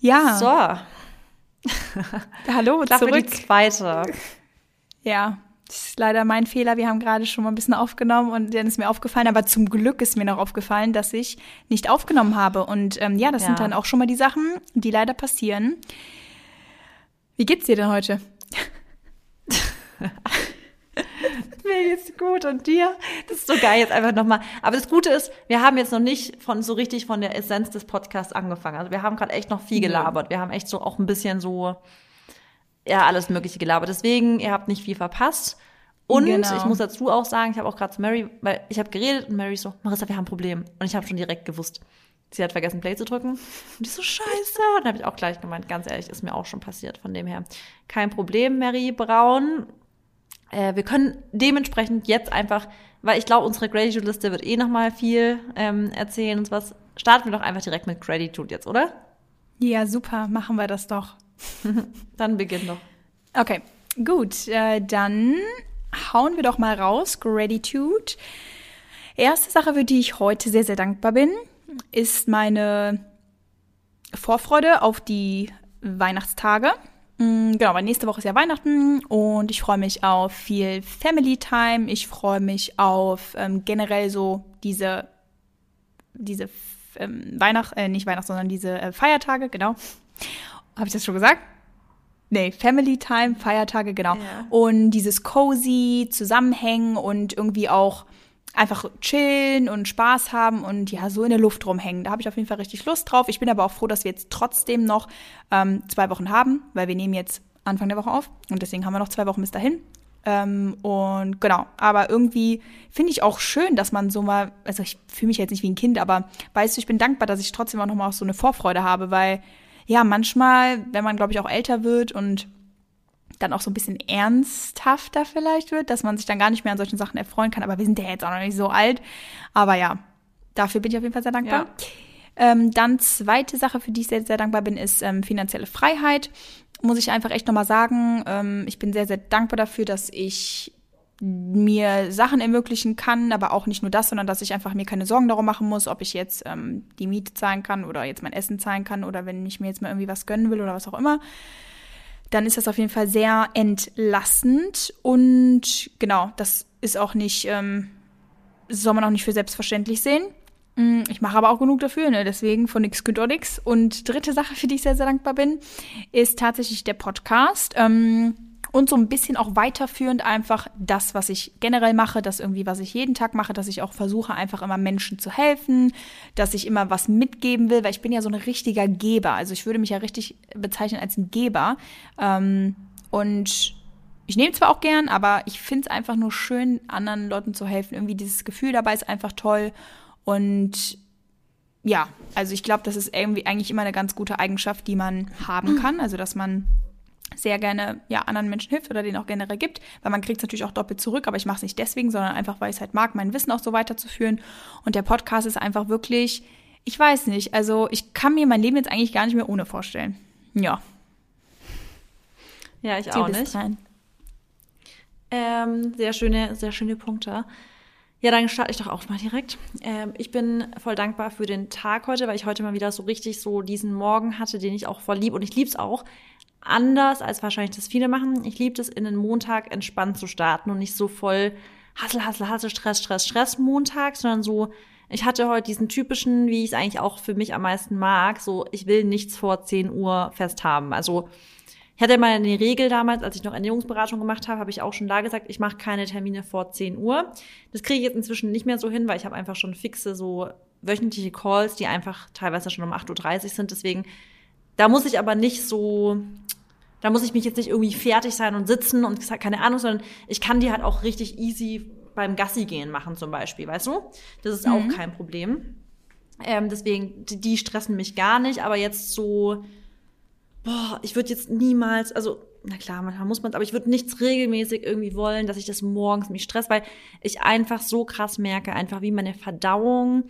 Ja. So. Hallo, Klappe zurück. die zweite. Ja, das ist leider mein Fehler. Wir haben gerade schon mal ein bisschen aufgenommen und dann ist mir aufgefallen, aber zum Glück ist mir noch aufgefallen, dass ich nicht aufgenommen habe. Und ähm, ja, das sind Ja. dann auch schon mal die Sachen, die leider passieren. Wie geht's dir denn heute? Mir geht's gut und dir? Das ist so geil jetzt einfach nochmal. Aber das Gute ist, wir haben jetzt noch nicht von so richtig von der Essenz des Podcasts angefangen. Also wir haben gerade echt noch viel gelabert. Wir haben echt so auch ein bisschen so ja alles Mögliche gelabert. Deswegen ihr habt nicht viel verpasst. Und Genau. ich muss dazu auch sagen, ich habe auch gerade zu Mary, weil ich habe geredet und Mary so, Marissa, wir haben ein Problem. Und ich habe schon direkt gewusst, sie hat vergessen Play zu drücken. Und ich so scheiße. Und dann habe ich auch gleich gemeint, ganz ehrlich, ist mir auch schon passiert. Von dem her kein Problem, Mary Braun. Äh, wir können dementsprechend jetzt einfach, weil ich glaube, unsere Gratitude-Liste wird eh noch mal viel ähm, erzählen und was. Starten wir doch einfach direkt mit Gratitude jetzt, oder? Ja, super, machen wir das doch. Dann beginn doch. Okay, gut, äh, dann hauen wir doch mal raus. Gratitude. Erste Sache, für die ich heute sehr, sehr dankbar bin, ist meine Vorfreude auf die Weihnachtstage. Mm, Genau, weil nächste Woche ist ja Weihnachten und ich freue mich auf viel Family Time. Ich freue mich auf ähm, generell so diese, diese ähm, Weihnacht, äh, nicht Weihnacht, sondern diese äh, Feiertage, genau. Habe ich das schon gesagt? Nee, Family Time, Feiertage, genau. Ja. Und dieses cozy Zusammenhängen und irgendwie auch einfach chillen und Spaß haben und ja, so in der Luft rumhängen. Da habe ich auf jeden Fall richtig Lust drauf. Ich bin aber auch froh, dass wir jetzt trotzdem noch ähm, zwei Wochen haben, weil wir nehmen jetzt Anfang der Woche auf und deswegen haben wir noch zwei Wochen bis dahin. Ähm, und genau, aber irgendwie finde ich auch schön, dass man so mal, also ich fühle mich jetzt nicht wie ein Kind, aber weißt du, ich bin dankbar, dass ich trotzdem auch noch mal so eine Vorfreude habe, weil ja, manchmal, wenn man, glaube ich, auch älter wird und dann auch so ein bisschen ernsthafter vielleicht wird, dass man sich dann gar nicht mehr an solchen Sachen erfreuen kann. Aber wir sind ja jetzt auch noch nicht so alt. Aber ja, dafür bin ich auf jeden Fall sehr dankbar. Ähm, dann zweite Sache, für die ich sehr, sehr dankbar bin, ist ähm, finanzielle Freiheit. Muss ich einfach echt nochmal sagen. Ähm, ich bin sehr, sehr dankbar dafür, dass ich mir Sachen ermöglichen kann, aber auch nicht nur das, sondern dass ich einfach mir keine Sorgen darum machen muss, ob ich jetzt ähm, die Miete zahlen kann oder jetzt mein Essen zahlen kann oder wenn ich mir jetzt mal irgendwie was gönnen will oder was auch immer dann ist das auf jeden Fall sehr entlastend und genau, das ist auch nicht, ähm, soll man auch nicht für selbstverständlich sehen. Mm, Ich mache aber auch genug dafür, ne? deswegen von nix auch nix. Und dritte Sache, für die ich sehr, sehr dankbar bin, ist tatsächlich der Podcast. Ähm, und so ein bisschen auch weiterführend einfach das, was ich generell mache, das irgendwie, was ich jeden Tag mache, dass ich auch versuche, einfach immer Menschen zu helfen, dass ich immer was mitgeben will, weil ich bin ja so ein richtiger Geber. Also ich würde mich ja richtig bezeichnen als ein Geber. Ähm, und ich nehme zwar auch gern, aber ich finde es einfach nur schön, anderen Leuten zu helfen. Irgendwie dieses Gefühl dabei ist einfach toll. Und ja, also ich glaube, das ist irgendwie eigentlich immer eine ganz gute Eigenschaft, die man haben kann. Also dass man sehr gerne ja, anderen Menschen hilft oder denen auch generell gibt, weil man kriegt es natürlich auch doppelt zurück, aber ich mache es nicht deswegen, sondern einfach, weil ich es halt mag, mein Wissen auch so weiterzuführen. Und der Podcast ist einfach wirklich, ich weiß nicht, also ich kann mir mein Leben jetzt eigentlich gar nicht mehr ohne vorstellen. Ja, Ja, ich du auch nicht. Ähm, sehr schöne, sehr schöne Punkte. Ja, dann starte ich doch auch mal direkt. Ähm, ich bin voll dankbar für den Tag heute, weil ich heute mal wieder so richtig so diesen Morgen hatte, den ich auch voll lieb und ich lieb's auch. Anders als wahrscheinlich das viele machen. Ich liebe es, in den Montag entspannt zu starten und nicht so voll Hassel, Hassel, Hassel, Stress, Stress, Stress Montag, sondern so, ich hatte heute diesen typischen, wie ich es eigentlich auch für mich am meisten mag, so, ich will nichts vor 10 Uhr fest haben. Also, ich hatte mal eine Regel damals, als ich noch Ernährungsberatung gemacht habe, habe ich auch schon da gesagt, ich mache keine Termine vor 10 Uhr. Das kriege ich jetzt inzwischen nicht mehr so hin, weil ich habe einfach schon fixe so wöchentliche Calls, die einfach teilweise schon um 8.30 Uhr sind. Deswegen, da muss ich aber nicht so, da muss ich mich jetzt nicht irgendwie fertig sein und sitzen und keine Ahnung, sondern ich kann die halt auch richtig easy beim Gassi gehen machen zum Beispiel, weißt du? Das ist auch kein Problem. Ähm, deswegen, die, die stressen mich gar nicht, aber jetzt so, boah, ich würde jetzt niemals, also, na klar, manchmal muss man aber ich würde nichts regelmäßig irgendwie wollen, dass ich das morgens mich stress, weil ich einfach so krass merke, einfach wie meine Verdauung,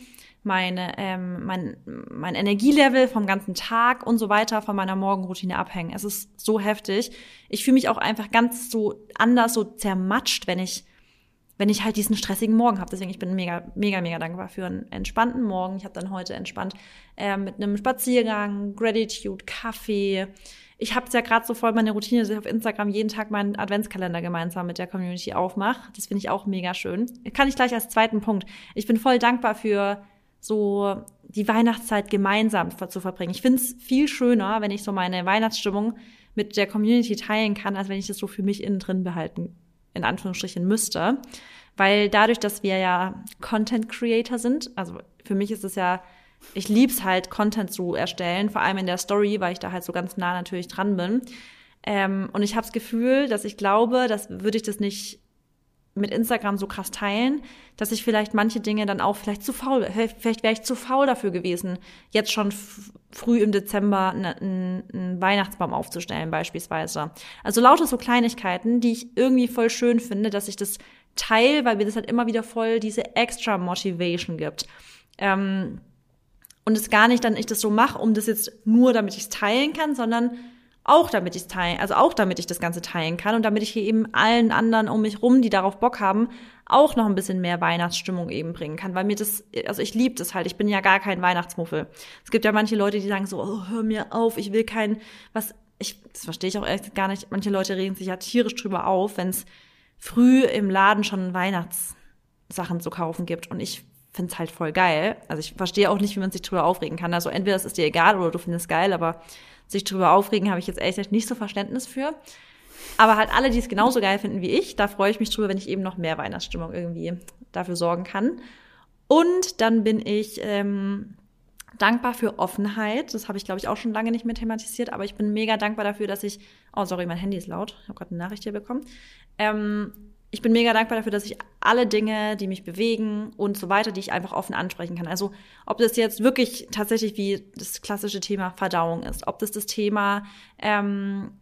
meine, ähm, mein, mein Energielevel vom ganzen Tag und so weiter von meiner Morgenroutine abhängen. Es ist so heftig. Ich fühle mich auch einfach ganz so anders, so zermatscht, wenn ich wenn ich halt diesen stressigen Morgen habe. Deswegen, ich bin mega, mega, mega dankbar für einen entspannten Morgen. Ich habe dann heute entspannt äh, mit einem Spaziergang, Gratitude, Kaffee. Ich habe ja gerade so voll meine Routine, dass ich auf Instagram jeden Tag meinen Adventskalender gemeinsam mit der Community aufmache. Das finde ich auch mega schön. Kann ich gleich als zweiten Punkt. Ich bin voll dankbar für so die Weihnachtszeit gemeinsam zu verbringen. Ich finde es viel schöner, wenn ich so meine Weihnachtsstimmung mit der Community teilen kann, als wenn ich das so für mich innen drin behalten in Anführungsstrichen müsste. Weil dadurch, dass wir ja Content Creator sind, also für mich ist es ja, ich lieb's halt, Content zu erstellen, vor allem in der Story, weil ich da halt so ganz nah natürlich dran bin. Ähm, und ich habe das Gefühl, dass ich glaube, dass würde ich das nicht mit Instagram so krass teilen, dass ich vielleicht manche Dinge dann auch vielleicht zu faul, vielleicht wäre ich zu faul dafür gewesen, jetzt schon früh im Dezember einen, Weihnachtsbaum aufzustellen beispielsweise. Also lauter so Kleinigkeiten, die ich irgendwie voll schön finde, dass ich das teile, weil mir das halt immer wieder voll diese extra Motivation gibt. Ähm, und es gar nicht dann ich das so mache, um das jetzt nur, damit ich es teilen kann, sondern auch damit ich teilen, also auch damit ich das Ganze teilen kann und damit ich hier eben allen anderen um mich rum, die darauf Bock haben, auch noch ein bisschen mehr Weihnachtsstimmung eben bringen kann, weil mir das, also ich liebe das halt, ich bin ja gar kein Weihnachtsmuffel. Es gibt ja manche Leute, die sagen so, oh, hör mir auf, ich will kein, was, ich, das verstehe ich auch ehrlich gar nicht, manche Leute regen sich ja tierisch drüber auf, wenn es früh im Laden schon Weihnachtssachen zu kaufen gibt und ich finde es halt voll geil. Also ich verstehe auch nicht, wie man sich drüber aufregen kann. Also entweder es ist dir egal oder du findest es geil, aber sich drüber aufregen, habe ich jetzt ehrlich nicht so Verständnis für. Aber halt alle, die es genauso geil finden wie ich, da freue ich mich drüber, wenn ich eben noch mehr Weihnachtsstimmung irgendwie dafür sorgen kann. Und dann bin ich ähm, dankbar für Offenheit. Das habe ich, glaube ich, auch schon lange nicht mehr thematisiert, aber ich bin mega dankbar dafür, dass ich. Oh, sorry, mein Handy ist laut. Ich habe gerade eine Nachricht hier bekommen. Ähm, ich bin mega dankbar dafür, dass ich alle Dinge, die mich bewegen und so weiter, die ich einfach offen ansprechen kann. Also ob das jetzt wirklich tatsächlich wie das klassische Thema Verdauung ist, ob das das Thema ähm,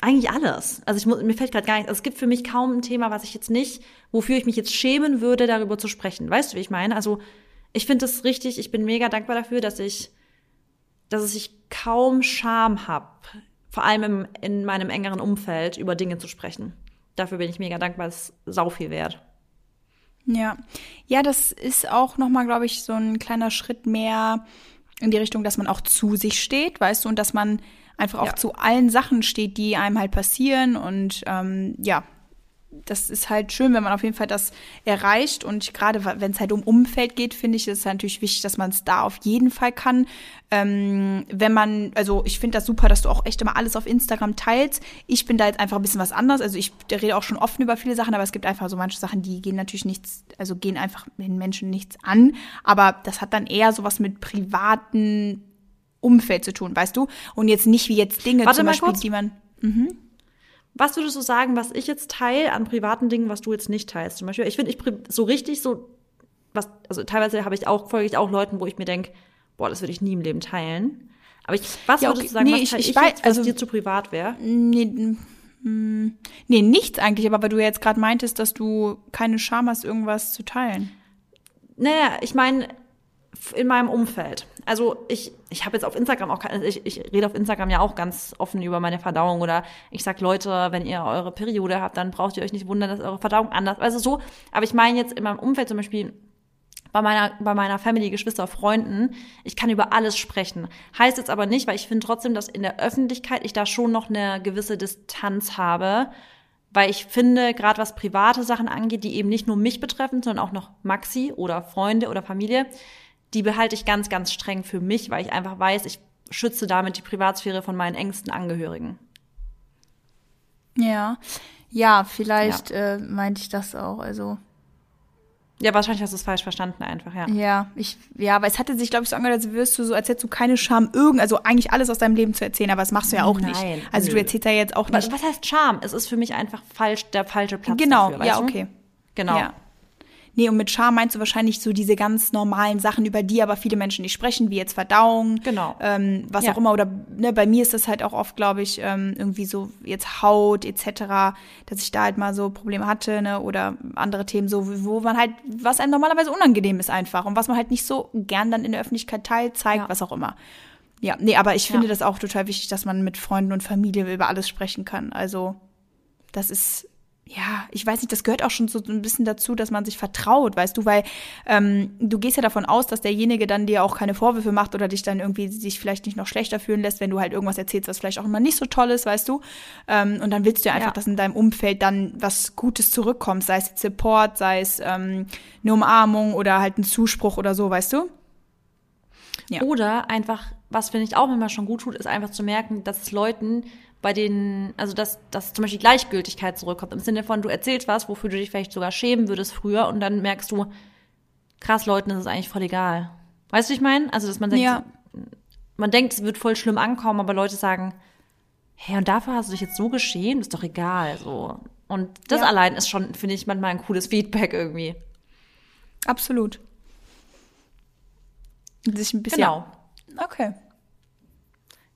eigentlich alles. Also ich muss, mir fällt gerade gar nicht. Also es gibt für mich kaum ein Thema, was ich jetzt nicht, wofür ich mich jetzt schämen würde, darüber zu sprechen. Weißt du, wie ich meine? Also ich finde das richtig. Ich bin mega dankbar dafür, dass ich, dass ich kaum Scham habe, vor allem im, in meinem engeren Umfeld über Dinge zu sprechen dafür bin ich mega dankbar, das ist sau viel wert. Ja, ja, das ist auch nochmal, glaube ich, so ein kleiner Schritt mehr in die Richtung, dass man auch zu sich steht, weißt du, und dass man einfach auch ja. zu allen Sachen steht, die einem halt passieren und ähm, ja, das ist halt schön, wenn man auf jeden Fall das erreicht. Und gerade wenn es halt um Umfeld geht, finde ich, ist es natürlich wichtig, dass man es da auf jeden Fall kann. Ähm, wenn man, also ich finde das super, dass du auch echt immer alles auf Instagram teilst. Ich bin da jetzt einfach ein bisschen was anderes. Also ich rede auch schon offen über viele Sachen, aber es gibt einfach so manche Sachen, die gehen natürlich nichts, also gehen einfach den Menschen nichts an. Aber das hat dann eher sowas mit privaten Umfeld zu tun, weißt du? Und jetzt nicht wie jetzt Dinge Warte zum Beispiel, kurz. die man. Mhm. Was würdest du sagen, was ich jetzt teile an privaten Dingen, was du jetzt nicht teilst? Zum Beispiel, ich finde, ich so richtig so, was, also teilweise habe ich auch, folge ich auch Leuten, wo ich mir denke, boah, das würde ich nie im Leben teilen. Aber ich, was ja, okay. würdest du sagen, nee, was teile ich, ich, weiß, jetzt, was also, dir zu privat wäre? Nee, hm, nee, nichts eigentlich, aber weil du jetzt gerade meintest, dass du keine Scham hast, irgendwas zu teilen. Naja, ich meine, in meinem Umfeld. Also ich, ich habe jetzt auf Instagram auch, ich, ich rede auf Instagram ja auch ganz offen über meine Verdauung oder ich sag Leute, wenn ihr eure Periode habt, dann braucht ihr euch nicht wundern, dass eure Verdauung anders, also so. Aber ich meine jetzt in meinem Umfeld zum Beispiel bei meiner, bei meiner Family, Geschwister, Freunden, ich kann über alles sprechen. Heißt jetzt aber nicht, weil ich finde trotzdem, dass in der Öffentlichkeit ich da schon noch eine gewisse Distanz habe, weil ich finde, gerade was private Sachen angeht, die eben nicht nur mich betreffen, sondern auch noch Maxi oder Freunde oder Familie, die behalte ich ganz, ganz streng für mich, weil ich einfach weiß, ich schütze damit die Privatsphäre von meinen engsten Angehörigen. Ja, ja, vielleicht ja. Äh, meinte ich das auch. Also ja, wahrscheinlich hast du es falsch verstanden einfach, ja. Ja, ich, ja, aber es hatte sich, glaube ich, so angehört, als wirst du so, als hättest du keine Scham, irgend, also eigentlich alles aus deinem Leben zu erzählen, aber das machst du ja auch Nein, nicht. Also nö. du erzählst ja jetzt auch nicht. Was, was heißt Scham? Es ist für mich einfach falsch, der falsche Platz genau, dafür. Genau, ja, okay. Genau. Ja. Nee, und mit Scham meinst du wahrscheinlich so diese ganz normalen Sachen, über die aber viele Menschen nicht sprechen, wie jetzt Verdauung, genau. ähm, was ja. auch immer. Oder ne, bei mir ist das halt auch oft, glaube ich, ähm, irgendwie so jetzt Haut etc., dass ich da halt mal so Probleme hatte, ne, oder andere Themen so, wo man halt, was einem normalerweise unangenehm ist einfach und was man halt nicht so gern dann in der Öffentlichkeit teilt, zeigt, ja. was auch immer. Ja, nee, aber ich finde ja. das auch total wichtig, dass man mit Freunden und Familie über alles sprechen kann. Also, das ist ja, ich weiß nicht, das gehört auch schon so ein bisschen dazu, dass man sich vertraut, weißt du, weil ähm, du gehst ja davon aus, dass derjenige dann dir auch keine Vorwürfe macht oder dich dann irgendwie sich vielleicht nicht noch schlechter fühlen lässt, wenn du halt irgendwas erzählst, was vielleicht auch immer nicht so toll ist, weißt du. Ähm, und dann willst du ja einfach, ja. dass in deinem Umfeld dann was Gutes zurückkommt, sei es Support, sei es ähm, eine Umarmung oder halt ein Zuspruch oder so, weißt du. Ja. Oder einfach, was finde ich auch immer schon gut tut, ist einfach zu merken, dass es Leuten bei denen, also dass, dass zum Beispiel Gleichgültigkeit zurückkommt. Im Sinne von, du erzählst was, wofür du dich vielleicht sogar schämen würdest früher und dann merkst du, krass, Leuten ist es eigentlich voll egal. Weißt du, ich meine? Also, dass man denkt, ja. man denkt, es wird voll schlimm ankommen, aber Leute sagen, hey, und dafür hast du dich jetzt so geschämt, ist doch egal, so. Und das ja. allein ist schon, finde ich, manchmal ein cooles Feedback irgendwie. Absolut. Sich ein bisschen. Genau. Okay.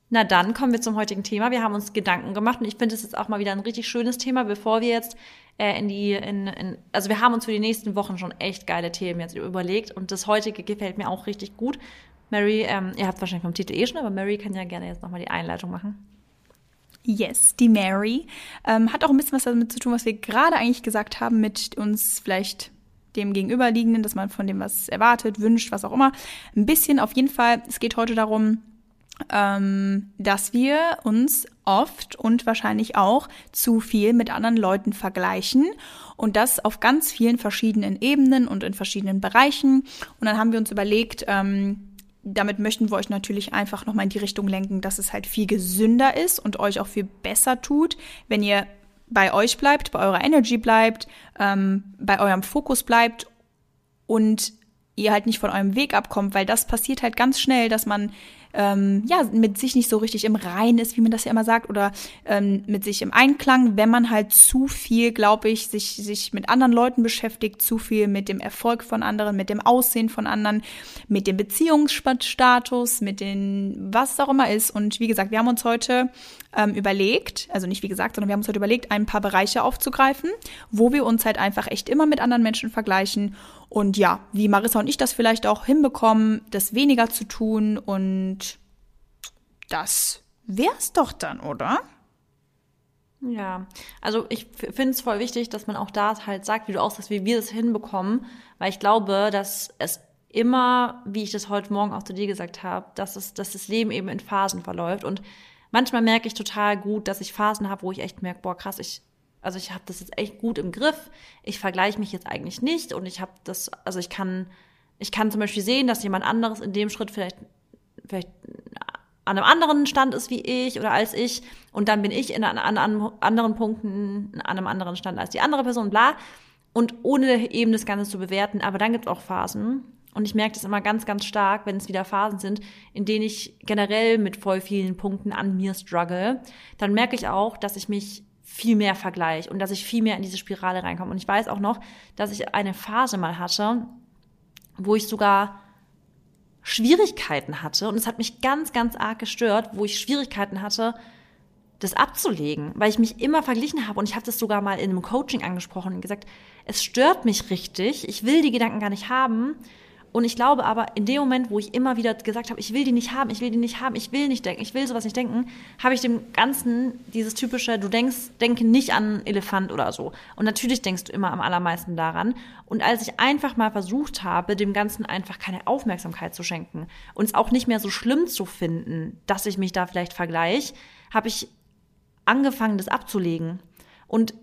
Na dann kommen wir zum heutigen Thema. Wir haben uns Gedanken gemacht und ich finde es jetzt auch mal wieder ein richtig schönes Thema, bevor wir jetzt äh, in die, in, in, also wir haben uns für die nächsten Wochen schon echt geile Themen jetzt überlegt und das heutige gefällt mir auch richtig gut. Mary, ähm, ihr habt wahrscheinlich vom Titel eh schon, aber Mary kann ja gerne jetzt nochmal die Einleitung machen. Yes, die Mary ähm, hat auch ein bisschen was damit zu tun, was wir gerade eigentlich gesagt haben, mit uns vielleicht dem Gegenüberliegenden, dass man von dem was erwartet, wünscht, was auch immer. Ein bisschen auf jeden Fall. Es geht heute darum, ähm, dass wir uns oft und wahrscheinlich auch zu viel mit anderen Leuten vergleichen und das auf ganz vielen verschiedenen Ebenen und in verschiedenen Bereichen. Und dann haben wir uns überlegt, ähm, damit möchten wir euch natürlich einfach nochmal in die Richtung lenken, dass es halt viel gesünder ist und euch auch viel besser tut, wenn ihr bei euch bleibt, bei eurer Energy bleibt, ähm, bei eurem Fokus bleibt und ihr halt nicht von eurem Weg abkommt, weil das passiert halt ganz schnell, dass man ähm, ja, mit sich nicht so richtig im Rein ist, wie man das ja immer sagt, oder ähm, mit sich im Einklang, wenn man halt zu viel, glaube ich, sich, sich mit anderen Leuten beschäftigt, zu viel mit dem Erfolg von anderen, mit dem Aussehen von anderen, mit dem Beziehungsstatus, mit den, was auch immer ist. Und wie gesagt, wir haben uns heute ähm, überlegt, also nicht wie gesagt, sondern wir haben uns heute überlegt, ein paar Bereiche aufzugreifen, wo wir uns halt einfach echt immer mit anderen Menschen vergleichen und ja, wie Marissa und ich das vielleicht auch hinbekommen, das weniger zu tun und das wär's doch dann, oder? Ja, also ich finde es voll wichtig, dass man auch da halt sagt, wie du auch sagst, wie wir das hinbekommen, weil ich glaube, dass es immer, wie ich das heute Morgen auch zu dir gesagt habe, dass es, dass das Leben eben in Phasen verläuft und manchmal merke ich total gut, dass ich Phasen habe, wo ich echt merke, boah krass, ich also ich habe das jetzt echt gut im Griff. Ich vergleiche mich jetzt eigentlich nicht und ich habe das, also ich kann, ich kann zum Beispiel sehen, dass jemand anderes in dem Schritt vielleicht, vielleicht an einem anderen Stand ist wie ich oder als ich und dann bin ich in an, an anderen Punkten an einem anderen Stand als die andere Person, bla. Und ohne eben das Ganze zu bewerten, aber dann gibt es auch Phasen. Und ich merke das immer ganz, ganz stark, wenn es wieder Phasen sind, in denen ich generell mit voll vielen Punkten an mir struggle. Dann merke ich auch, dass ich mich viel mehr vergleiche und dass ich viel mehr in diese Spirale reinkomme. Und ich weiß auch noch, dass ich eine Phase mal hatte, wo ich sogar Schwierigkeiten hatte und es hat mich ganz, ganz arg gestört, wo ich Schwierigkeiten hatte, das abzulegen, weil ich mich immer verglichen habe und ich habe das sogar mal in einem Coaching angesprochen und gesagt, es stört mich richtig, ich will die Gedanken gar nicht haben und ich glaube aber, in dem Moment, wo ich immer wieder gesagt habe, ich will die nicht haben, ich will die nicht haben, ich will nicht denken, ich will sowas nicht denken, habe ich dem Ganzen dieses typische, du denkst, denke nicht an Elefant oder so. Und natürlich denkst du immer am allermeisten daran. Und als ich einfach mal versucht habe, dem Ganzen einfach keine Aufmerksamkeit zu schenken und es auch nicht mehr so schlimm zu finden, dass ich mich da vielleicht vergleiche, habe ich angefangen, das abzulegen. Und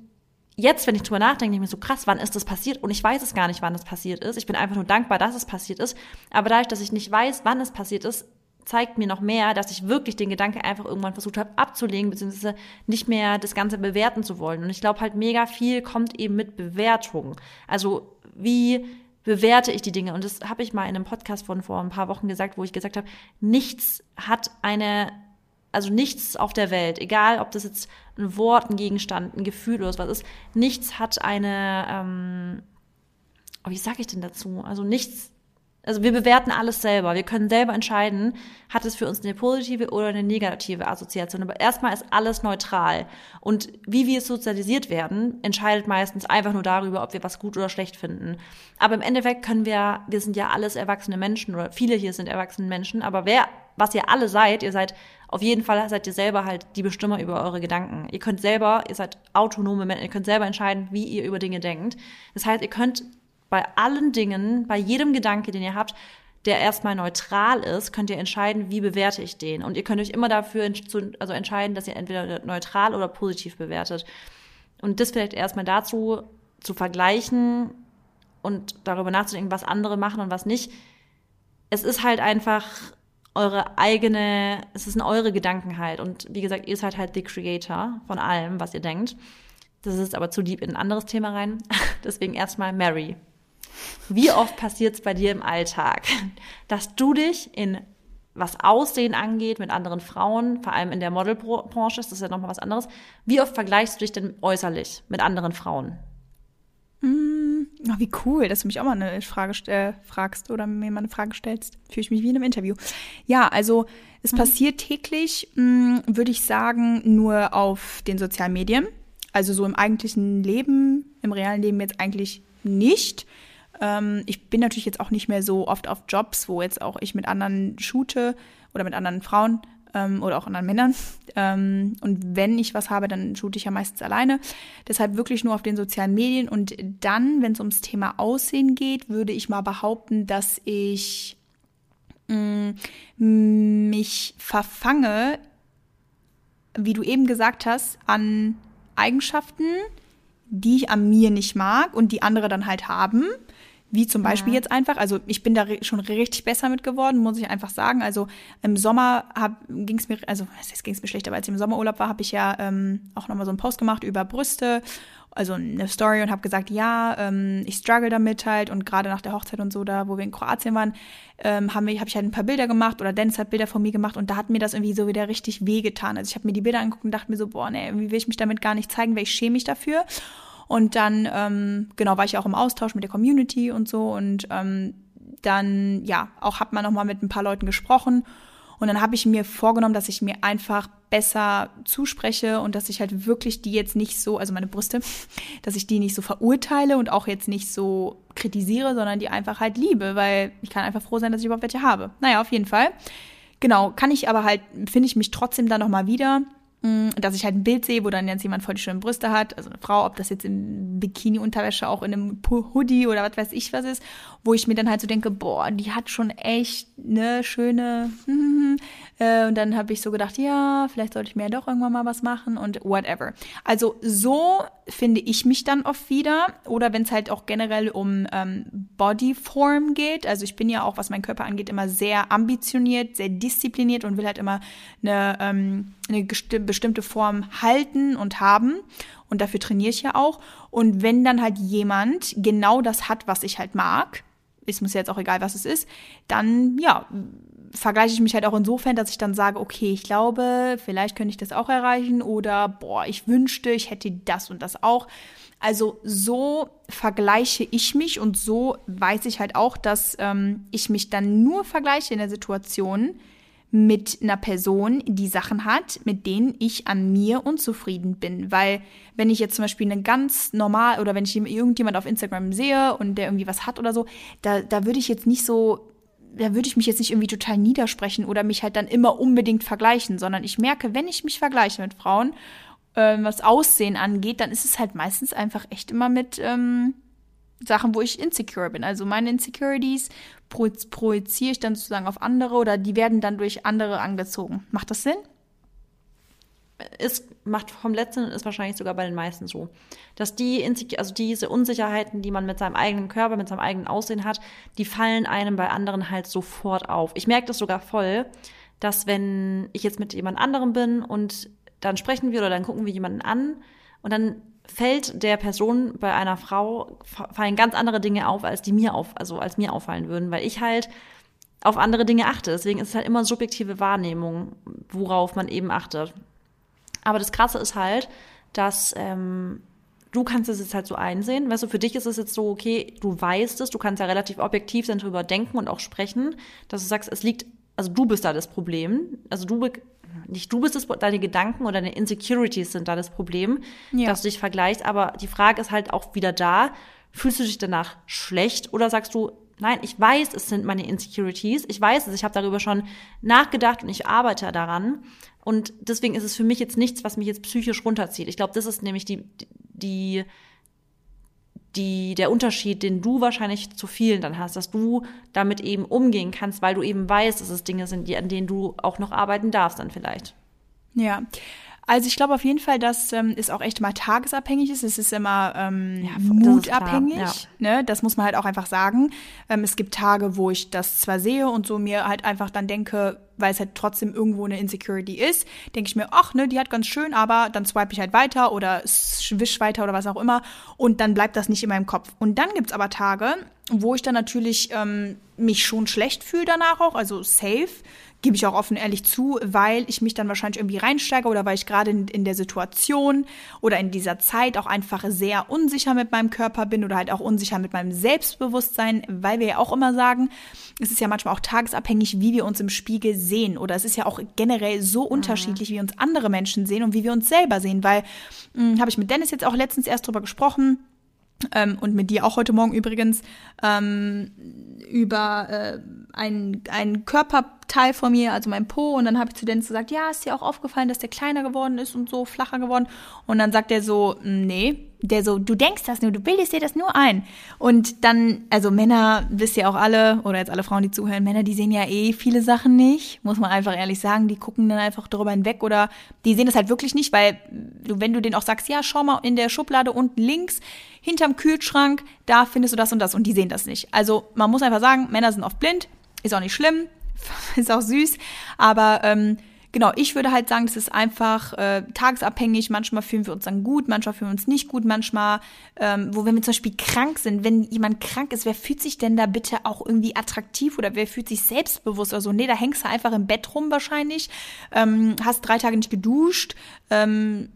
jetzt, wenn ich drüber nachdenke, ich mir so krass, wann ist das passiert? Und ich weiß es gar nicht, wann es passiert ist. Ich bin einfach nur dankbar, dass es passiert ist. Aber dadurch, dass ich nicht weiß, wann es passiert ist, zeigt mir noch mehr, dass ich wirklich den Gedanke einfach irgendwann versucht habe abzulegen, beziehungsweise nicht mehr das Ganze bewerten zu wollen. Und ich glaube halt mega viel kommt eben mit Bewertung. Also wie bewerte ich die Dinge? Und das habe ich mal in einem Podcast von vor ein paar Wochen gesagt, wo ich gesagt habe, nichts hat eine also nichts auf der Welt, egal ob das jetzt ein Wort, ein Gegenstand, ein Gefühl oder was ist, nichts hat eine, ähm, oh, wie sage ich denn dazu? Also nichts, also wir bewerten alles selber. Wir können selber entscheiden, hat es für uns eine positive oder eine negative Assoziation. Aber erstmal ist alles neutral. Und wie wir sozialisiert werden, entscheidet meistens einfach nur darüber, ob wir was gut oder schlecht finden. Aber im Endeffekt können wir, wir sind ja alles erwachsene Menschen oder viele hier sind erwachsene Menschen, aber wer, was ihr alle seid, ihr seid Auf jeden Fall seid ihr selber halt die Bestimmer über eure Gedanken. Ihr könnt selber, ihr seid autonome Menschen, ihr könnt selber entscheiden, wie ihr über Dinge denkt. Das heißt, ihr könnt bei allen Dingen, bei jedem Gedanke, den ihr habt, der erstmal neutral ist, könnt ihr entscheiden, wie bewerte ich den. Und ihr könnt euch immer dafür also entscheiden, dass ihr entweder neutral oder positiv bewertet. Und das vielleicht erstmal dazu zu vergleichen und darüber nachzudenken, was andere machen und was nicht. Es ist halt einfach eure eigene, es sind eure Gedanken halt. Und wie gesagt, ihr seid halt the creator von allem, was ihr denkt. Das ist aber zu deep in ein anderes Thema rein. Deswegen erstmal Mary. Wie oft passiert es bei dir im Alltag, dass du dich in was Aussehen angeht mit anderen Frauen, vor allem in der Modelbranche ist das ja nochmal was anderes. Wie oft vergleichst du dich denn äußerlich mit anderen Frauen? Mm, oh, wie cool, dass du mich auch mal eine Frage äh, fragst oder mir mal eine Frage stellst. Fühle ich mich wie in einem Interview. Ja, also es mhm. passiert täglich, mm, würde ich sagen, nur auf den sozialen Medien. Also so im eigentlichen Leben, im realen Leben jetzt eigentlich nicht. Ähm, ich bin natürlich jetzt auch nicht mehr so oft auf Jobs, wo jetzt auch ich mit anderen shoote oder mit anderen Frauen ähm, oder auch anderen Männern. Ähm, und wenn ich was habe, dann shoote ich ja meistens alleine. Deshalb wirklich nur auf den sozialen Medien. Und dann, wenn es ums Thema Aussehen geht, würde ich mal behaupten, dass ich mm, mich verfange, wie du eben gesagt hast, an Eigenschaften, die ich an mir nicht mag und die andere dann halt haben. Wie zum Beispiel ja. jetzt einfach, also ich bin da schon richtig besser mit geworden, muss ich einfach sagen. Also im Sommer ging es mir, also es ging es mir schlecht, aber als ich im Sommerurlaub war, habe ich ja ähm, auch nochmal so einen Post gemacht über Brüste, also eine Story und habe gesagt, ja, ähm, ich struggle damit halt und gerade nach der Hochzeit und so, da wo wir in Kroatien waren, ähm, habe hab ich halt ein paar Bilder gemacht oder Dennis hat Bilder von mir gemacht und da hat mir das irgendwie so wieder richtig wehgetan. Also ich habe mir die Bilder angeguckt und dachte mir so, boah, nee, irgendwie will ich mich damit gar nicht zeigen, weil ich schäme mich dafür. Und dann, ähm, genau, war ich auch im Austausch mit der Community und so. Und ähm, dann, ja, auch hat man nochmal mit ein paar Leuten gesprochen. Und dann habe ich mir vorgenommen, dass ich mir einfach besser zuspreche und dass ich halt wirklich die jetzt nicht so, also meine Brüste, dass ich die nicht so verurteile und auch jetzt nicht so kritisiere, sondern die einfach halt liebe, weil ich kann einfach froh sein, dass ich überhaupt welche habe. Naja, auf jeden Fall. Genau, kann ich aber halt, finde ich mich trotzdem dann nochmal wieder dass ich halt ein Bild sehe, wo dann jetzt jemand voll die schönen Brüste hat, also eine Frau, ob das jetzt in Bikini-Unterwäsche, auch in einem Hoodie oder was weiß ich was ist, wo ich mir dann halt so denke, boah, die hat schon echt eine schöne, äh, und dann habe ich so gedacht, ja, vielleicht sollte ich mir ja doch irgendwann mal was machen und whatever. Also so finde ich mich dann oft wieder oder wenn es halt auch generell um ähm, Bodyform geht, also ich bin ja auch, was mein Körper angeht, immer sehr ambitioniert, sehr diszipliniert und will halt immer eine, ähm, eine bestimmte Form halten und haben. Und dafür trainiere ich ja auch. Und wenn dann halt jemand genau das hat, was ich halt mag, ist mir jetzt auch egal, was es ist, dann ja, vergleiche ich mich halt auch insofern, dass ich dann sage, okay, ich glaube, vielleicht könnte ich das auch erreichen oder boah, ich wünschte, ich hätte das und das auch. Also so vergleiche ich mich und so weiß ich halt auch, dass ähm, ich mich dann nur vergleiche in der Situation, mit einer Person, die Sachen hat, mit denen ich an mir unzufrieden bin. Weil wenn ich jetzt zum Beispiel eine ganz normal oder wenn ich irgendjemand auf Instagram sehe und der irgendwie was hat oder so, da, da würde ich jetzt nicht so, da würde ich mich jetzt nicht irgendwie total niedersprechen oder mich halt dann immer unbedingt vergleichen, sondern ich merke, wenn ich mich vergleiche mit Frauen, äh, was Aussehen angeht, dann ist es halt meistens einfach echt immer mit ähm, Sachen, wo ich insecure bin. Also meine Insecurities projiziere ich dann sozusagen auf andere oder die werden dann durch andere angezogen. Macht das Sinn? Es macht vom letzten ist wahrscheinlich sogar bei den meisten so, dass die also diese Unsicherheiten, die man mit seinem eigenen Körper, mit seinem eigenen Aussehen hat, die fallen einem bei anderen halt sofort auf. Ich merke das sogar voll, dass wenn ich jetzt mit jemand anderem bin und dann sprechen wir oder dann gucken wir jemanden an und dann fällt der Person bei einer Frau fallen ganz andere Dinge auf, als die mir auf, also als mir auffallen würden, weil ich halt auf andere Dinge achte. Deswegen ist es halt immer subjektive Wahrnehmung, worauf man eben achtet. Aber das Krasse ist halt, dass ähm, du kannst es jetzt halt so einsehen. Weißt du, für dich ist es jetzt so, okay, du weißt es, du kannst ja relativ objektiv dann drüber denken und auch sprechen, dass du sagst, es liegt, also du bist da das Problem. Also du nicht du bist es, deine Gedanken oder deine Insecurities sind da das Problem, ja. dass du dich vergleichst. Aber die Frage ist halt auch wieder da, fühlst du dich danach schlecht oder sagst du, nein, ich weiß, es sind meine Insecurities. Ich weiß es, ich habe darüber schon nachgedacht und ich arbeite daran. Und deswegen ist es für mich jetzt nichts, was mich jetzt psychisch runterzieht. Ich glaube, das ist nämlich die, die, die, der Unterschied, den du wahrscheinlich zu vielen dann hast, dass du damit eben umgehen kannst, weil du eben weißt, dass es Dinge sind, die, an denen du auch noch arbeiten darfst dann vielleicht. Ja. Also ich glaube auf jeden Fall, dass ähm, es auch echt mal tagesabhängig ist. Es ist immer ähm, ja, mutabhängig. Ist ja. ne? Das muss man halt auch einfach sagen. Ähm, es gibt Tage, wo ich das zwar sehe und so mir halt einfach dann denke, weil es halt trotzdem irgendwo eine Insecurity ist, denke ich mir, ach, ne, die hat ganz schön, aber dann swipe ich halt weiter oder wisch weiter oder was auch immer und dann bleibt das nicht in meinem Kopf. Und dann gibt's aber Tage, wo ich dann natürlich ähm, mich schon schlecht fühle danach auch, also safe gebe ich auch offen ehrlich zu, weil ich mich dann wahrscheinlich irgendwie reinsteige oder weil ich gerade in, in, der Situation oder in dieser Zeit auch einfach sehr unsicher mit meinem Körper bin oder halt auch unsicher mit meinem Selbstbewusstsein, weil wir ja auch immer sagen, es ist ja manchmal auch tagesabhängig, wie wir uns im Spiegel sehen oder es ist ja auch generell so mhm. unterschiedlich, wie uns andere Menschen sehen und wie wir uns selber sehen, weil hm, habe ich mit Dennis jetzt auch letztens erst drüber gesprochen, ähm, und mit dir auch heute Morgen übrigens, ähm, über äh, ein, ein Körperteil von mir, also mein Po. Und dann habe ich zu Dennis gesagt, ja, ist dir auch aufgefallen, dass der kleiner geworden ist und so, flacher geworden. Und dann sagt er so, nee, der so, du denkst das nur, du bildest dir das nur ein. Und dann, also Männer, wisst ihr auch alle, oder jetzt alle Frauen, die zuhören, Männer, die sehen ja eh viele Sachen nicht, muss man einfach ehrlich sagen, die gucken dann einfach darüber hinweg oder die sehen das halt wirklich nicht, weil du, wenn du denen auch sagst, ja, schau mal in der Schublade unten links, hinterm Kühlschrank, da findest du das und das und die sehen das nicht. Also man muss einfach sagen, Männer sind oft blind, ist auch nicht schlimm, ist auch süß, aber ähm, genau, ich würde halt sagen, das ist einfach äh, tagesabhängig. Manchmal fühlen wir uns dann gut, manchmal fühlen wir uns nicht gut, manchmal, ähm, wo wir zum Beispiel krank sind, wenn jemand krank ist, wer fühlt sich denn da bitte auch irgendwie attraktiv oder wer fühlt sich selbstbewusst oder so? Nee, da hängst du einfach im Bett rum wahrscheinlich, ähm, hast drei Tage nicht geduscht, ähm,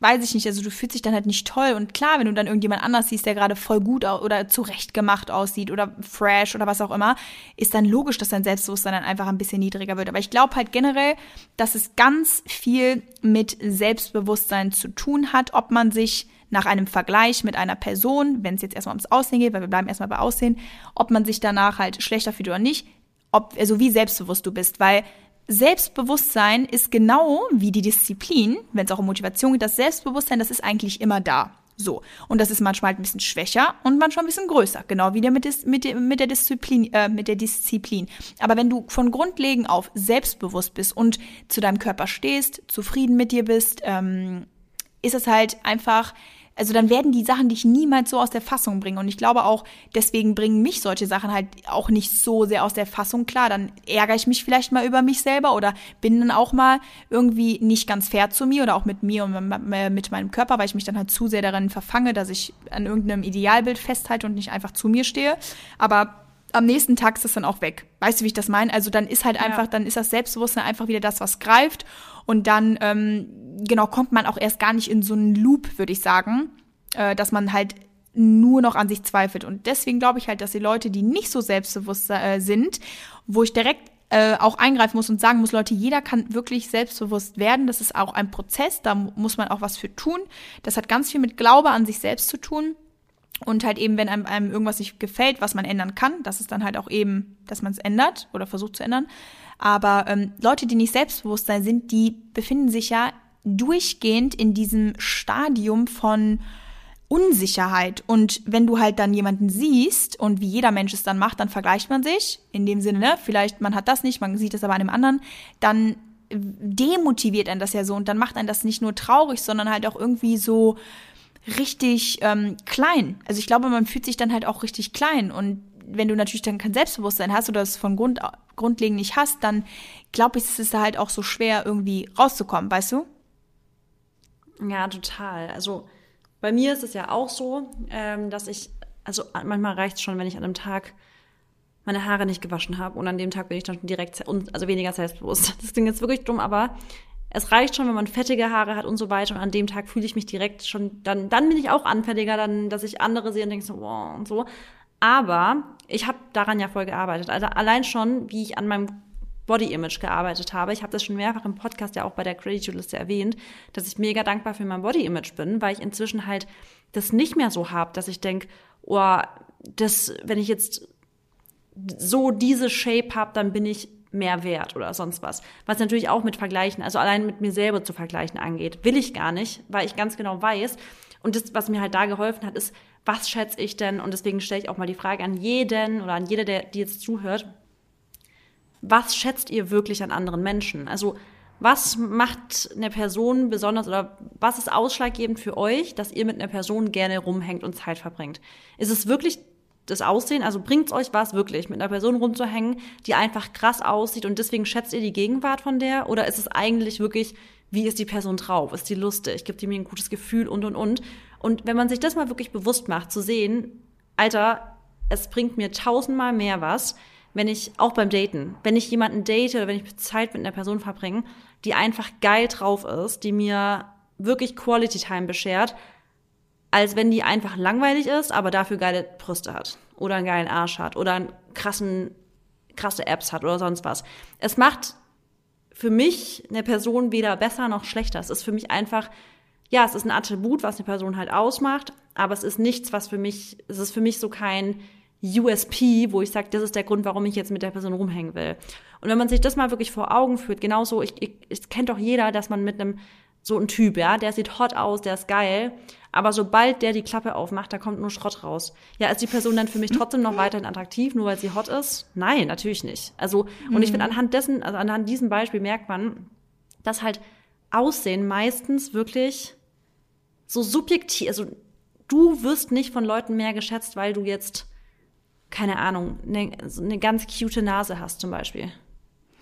weiß ich nicht, also du fühlst dich dann halt nicht toll. Und klar, wenn du dann irgendjemand anders siehst, der gerade voll gut oder zurechtgemacht aussieht oder fresh oder was auch immer, ist dann logisch, dass dein Selbstbewusstsein dann einfach ein bisschen niedriger wird. Aber ich glaube halt generell, dass es ganz viel mit Selbstbewusstsein zu tun hat, ob man sich nach einem Vergleich mit einer Person, wenn es jetzt erstmal ums Aussehen geht, weil wir bleiben erstmal bei Aussehen, ob man sich danach halt schlechter fühlt oder nicht, ob, also wie selbstbewusst du bist, weil Selbstbewusstsein ist genau wie die Disziplin, wenn es auch um Motivation geht, das Selbstbewusstsein, das ist eigentlich immer da. So. Und das ist manchmal ein bisschen schwächer und manchmal ein bisschen größer. Genau wie der mit, mit, mit der Disziplin, äh, mit der Disziplin. Aber wenn du von grundlegend auf selbstbewusst bist und zu deinem Körper stehst, zufrieden mit dir bist, ähm, ist es halt einfach also dann werden die Sachen dich niemals so aus der Fassung bringen. Und ich glaube auch, deswegen bringen mich solche Sachen halt auch nicht so sehr aus der Fassung. Klar, dann ärgere ich mich vielleicht mal über mich selber oder bin dann auch mal irgendwie nicht ganz fair zu mir oder auch mit mir und mit meinem Körper, weil ich mich dann halt zu sehr darin verfange, dass ich an irgendeinem Idealbild festhalte und nicht einfach zu mir stehe. Aber am nächsten Tag ist das dann auch weg. Weißt du, wie ich das meine? Also dann ist halt einfach, ja. dann ist das Selbstbewusstsein einfach wieder das, was greift. Und dann, ähm, genau, kommt man auch erst gar nicht in so einen Loop, würde ich sagen, äh, dass man halt nur noch an sich zweifelt. Und deswegen glaube ich halt, dass die Leute, die nicht so selbstbewusst äh, sind, wo ich direkt äh, auch eingreifen muss und sagen muss, Leute, jeder kann wirklich selbstbewusst werden. Das ist auch ein Prozess, da muss man auch was für tun. Das hat ganz viel mit Glaube an sich selbst zu tun. Und halt eben, wenn einem, einem irgendwas nicht gefällt, was man ändern kann, das ist dann halt auch eben, dass man es ändert oder versucht zu ändern. Aber ähm, Leute, die nicht Selbstbewusstsein sind, die befinden sich ja durchgehend in diesem Stadium von Unsicherheit. Und wenn du halt dann jemanden siehst und wie jeder Mensch es dann macht, dann vergleicht man sich. In dem Sinne, ne, vielleicht man hat das nicht, man sieht es aber an einem anderen, dann demotiviert einen das ja so und dann macht einen das nicht nur traurig, sondern halt auch irgendwie so, richtig ähm, klein. Also ich glaube, man fühlt sich dann halt auch richtig klein. Und wenn du natürlich dann kein Selbstbewusstsein hast oder es von Grund, grundlegend nicht hast, dann glaube ich, ist es da halt auch so schwer, irgendwie rauszukommen, weißt du? Ja, total. Also bei mir ist es ja auch so, ähm, dass ich, also manchmal reicht es schon, wenn ich an einem Tag meine Haare nicht gewaschen habe und an dem Tag bin ich dann direkt, also weniger selbstbewusst. Das klingt jetzt wirklich dumm, aber es reicht schon, wenn man fettige Haare hat und so weiter. Und an dem Tag fühle ich mich direkt schon, dann, dann bin ich auch anfälliger, dann, dass ich andere sehe und denke so, wow und so. Aber ich habe daran ja voll gearbeitet. Also allein schon, wie ich an meinem Body Image gearbeitet habe. Ich habe das schon mehrfach im Podcast ja auch bei der Gratitude-Liste erwähnt, dass ich mega dankbar für mein Body Image bin, weil ich inzwischen halt das nicht mehr so habe, dass ich denke, oh, das, wenn ich jetzt so diese Shape habe, dann bin ich mehr wert oder sonst was. Was natürlich auch mit Vergleichen, also allein mit mir selber zu vergleichen angeht, will ich gar nicht, weil ich ganz genau weiß. Und das, was mir halt da geholfen hat, ist, was schätze ich denn? Und deswegen stelle ich auch mal die Frage an jeden oder an jeder, der die jetzt zuhört. Was schätzt ihr wirklich an anderen Menschen? Also, was macht eine Person besonders oder was ist ausschlaggebend für euch, dass ihr mit einer Person gerne rumhängt und Zeit verbringt? Ist es wirklich das Aussehen, also bringt's euch was wirklich, mit einer Person rumzuhängen, die einfach krass aussieht und deswegen schätzt ihr die Gegenwart von der? Oder ist es eigentlich wirklich, wie ist die Person drauf? Ist die lustig? Gibt die mir ein gutes Gefühl und und und? Und wenn man sich das mal wirklich bewusst macht, zu sehen, Alter, es bringt mir tausendmal mehr was, wenn ich, auch beim Daten, wenn ich jemanden date oder wenn ich Zeit mit einer Person verbringe, die einfach geil drauf ist, die mir wirklich Quality Time beschert, als wenn die einfach langweilig ist, aber dafür geile Brüste hat oder einen geilen Arsch hat oder einen krassen, krasse Apps hat oder sonst was. Es macht für mich eine Person weder besser noch schlechter. Es ist für mich einfach, ja, es ist ein Attribut, was eine Person halt ausmacht, aber es ist nichts, was für mich, es ist für mich so kein USP, wo ich sage, das ist der Grund, warum ich jetzt mit der Person rumhängen will. Und wenn man sich das mal wirklich vor Augen führt, genauso, ich, ich, ich kennt doch jeder, dass man mit einem so ein Typ, ja, der sieht hot aus, der ist geil, aber sobald der die Klappe aufmacht, da kommt nur Schrott raus. Ja, ist die Person dann für mich trotzdem noch weiterhin attraktiv, nur weil sie hot ist? Nein, natürlich nicht. Also, und ich finde, mhm. anhand dessen, also anhand diesem Beispiel merkt man, dass halt Aussehen meistens wirklich so subjektiv, also du wirst nicht von Leuten mehr geschätzt, weil du jetzt, keine Ahnung, eine, eine ganz cute Nase hast zum Beispiel.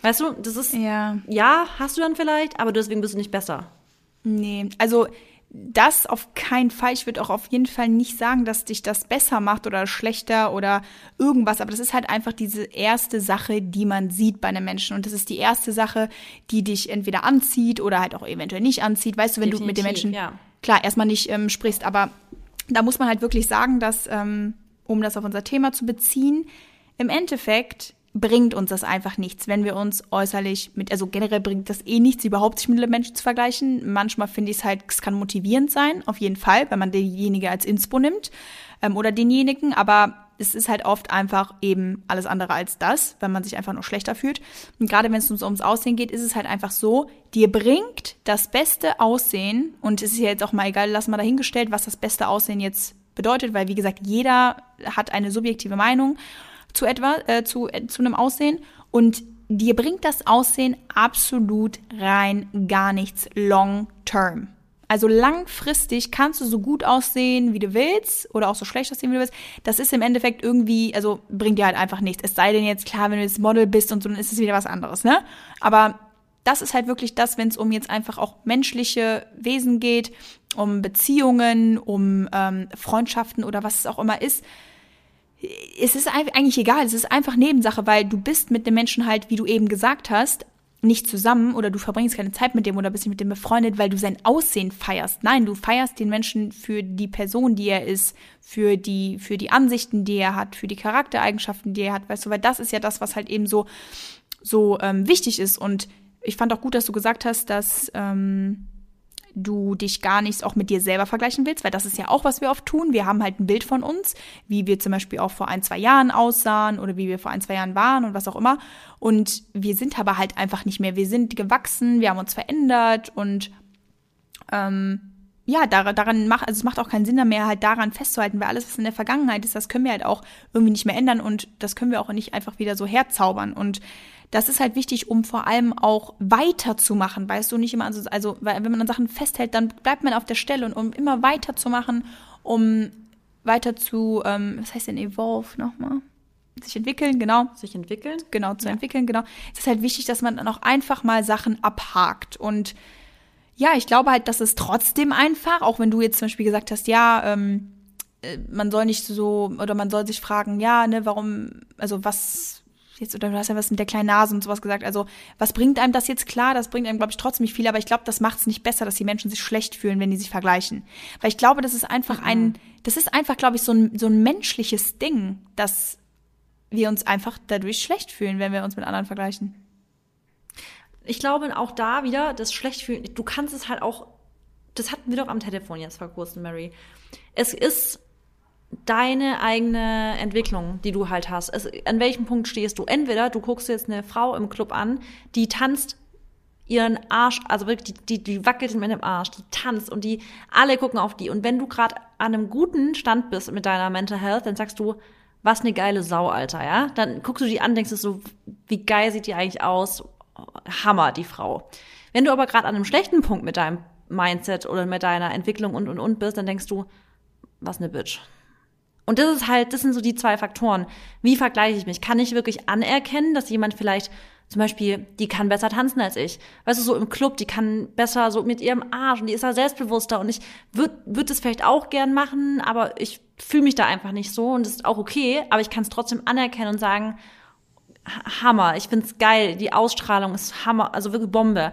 Weißt du, das ist, ja. ja, hast du dann vielleicht, aber deswegen bist du nicht besser. Nee, also das auf keinen Fall. Ich würde auch auf jeden Fall nicht sagen, dass dich das besser macht oder schlechter oder irgendwas. Aber das ist halt einfach diese erste Sache, die man sieht bei einem Menschen. Und das ist die erste Sache, die dich entweder anzieht oder halt auch eventuell nicht anzieht. Weißt du, wenn Definitiv, du mit den Menschen, ja. klar, erstmal nicht ähm, sprichst. Aber da muss man halt wirklich sagen, dass, ähm, um das auf unser Thema zu beziehen, im Endeffekt bringt uns das einfach nichts, wenn wir uns äußerlich mit, also generell bringt das eh nichts, überhaupt sich mit Menschen zu vergleichen. Manchmal finde ich es halt, es kann motivierend sein, auf jeden Fall, wenn man denjenige als Inspo nimmt ähm, oder denjenigen, aber es ist halt oft einfach eben alles andere als das, wenn man sich einfach nur schlechter fühlt. Und gerade wenn es uns ums Aussehen geht, ist es halt einfach so, dir bringt das beste Aussehen, und es ist ja jetzt auch mal egal, lass mal dahingestellt, was das beste Aussehen jetzt bedeutet, weil wie gesagt, jeder hat eine subjektive Meinung zu etwa, äh, zu, äh, zu einem Aussehen und dir bringt das Aussehen absolut rein gar nichts long term. Also langfristig kannst du so gut aussehen, wie du willst, oder auch so schlecht aussehen, wie du willst. Das ist im Endeffekt irgendwie, also bringt dir halt einfach nichts. Es sei denn jetzt, klar, wenn du jetzt Model bist und so, dann ist es wieder was anderes, ne? Aber das ist halt wirklich das, wenn es um jetzt einfach auch menschliche Wesen geht, um Beziehungen, um ähm, Freundschaften oder was es auch immer ist es ist eigentlich egal, es ist einfach Nebensache, weil du bist mit dem Menschen halt, wie du eben gesagt hast, nicht zusammen oder du verbringst keine Zeit mit dem oder bist nicht mit dem befreundet, weil du sein Aussehen feierst. Nein, du feierst den Menschen für die Person, die er ist, für die, für die Ansichten, die er hat, für die Charaktereigenschaften, die er hat, weißt du, weil das ist ja das, was halt eben so, so ähm, wichtig ist. Und ich fand auch gut, dass du gesagt hast, dass ähm, du dich gar nicht auch mit dir selber vergleichen willst, weil das ist ja auch, was wir oft tun. Wir haben halt ein Bild von uns, wie wir zum Beispiel auch vor ein, zwei Jahren aussahen oder wie wir vor ein, zwei Jahren waren und was auch immer. Und wir sind aber halt einfach nicht mehr. Wir sind gewachsen, wir haben uns verändert und ähm, ja, daran macht, also es macht auch keinen Sinn mehr, halt daran festzuhalten, weil alles, was in der Vergangenheit ist, das können wir halt auch irgendwie nicht mehr ändern und das können wir auch nicht einfach wieder so herzaubern. Und das ist halt wichtig, um vor allem auch weiterzumachen, weißt du, nicht immer, also, also weil, wenn man an Sachen festhält, dann bleibt man auf der Stelle und um immer weiterzumachen, um weiter zu, ähm, was heißt denn evolve nochmal? Sich entwickeln, genau. Sich entwickeln? Genau, zu ja. entwickeln, genau. Es ist halt wichtig, dass man dann auch einfach mal Sachen abhakt und ja, ich glaube halt, dass es trotzdem einfach, auch wenn du jetzt zum Beispiel gesagt hast, ja, ähm, äh, man soll nicht so, oder man soll sich fragen, ja, ne, warum, also was, jetzt, oder du hast ja was mit der kleinen Nase und sowas gesagt. Also, was bringt einem das jetzt klar? Das bringt einem, glaube ich, trotzdem nicht viel, aber ich glaube, das macht es nicht besser, dass die Menschen sich schlecht fühlen, wenn die sich vergleichen. Weil ich glaube, das ist einfach mhm. ein, das ist einfach, glaube ich, so ein, so ein menschliches Ding, dass wir uns einfach dadurch schlecht fühlen, wenn wir uns mit anderen vergleichen. Ich glaube auch da wieder, das Schlechtfühlen, du kannst es halt auch, das hatten wir doch am Telefon jetzt vor kurzem, Mary. Es ist deine eigene Entwicklung, die du halt hast. Also, an welchem Punkt stehst du? Entweder du guckst jetzt eine Frau im Club an, die tanzt ihren Arsch, also wirklich, die, die, die wackelt mit dem Arsch, die tanzt und die, alle gucken auf die. Und wenn du gerade an einem guten Stand bist mit deiner Mental Health, dann sagst du, was eine geile Sau, Alter, ja? Dann guckst du die an, denkst du so, wie geil sieht die eigentlich aus? Hammer, die Frau. Wenn du aber gerade an einem schlechten Punkt mit deinem Mindset oder mit deiner Entwicklung und und und bist, dann denkst du, was eine Bitch. Und das ist halt, das sind so die zwei Faktoren. Wie vergleiche ich mich? Kann ich wirklich anerkennen, dass jemand vielleicht zum Beispiel, die kann besser tanzen als ich. Weißt du, so im Club, die kann besser so mit ihrem Arsch und die ist da selbstbewusster und ich würde würd es vielleicht auch gern machen, aber ich fühle mich da einfach nicht so und das ist auch okay, aber ich kann es trotzdem anerkennen und sagen, Hammer, ich find's geil, die Ausstrahlung ist Hammer, also wirklich Bombe.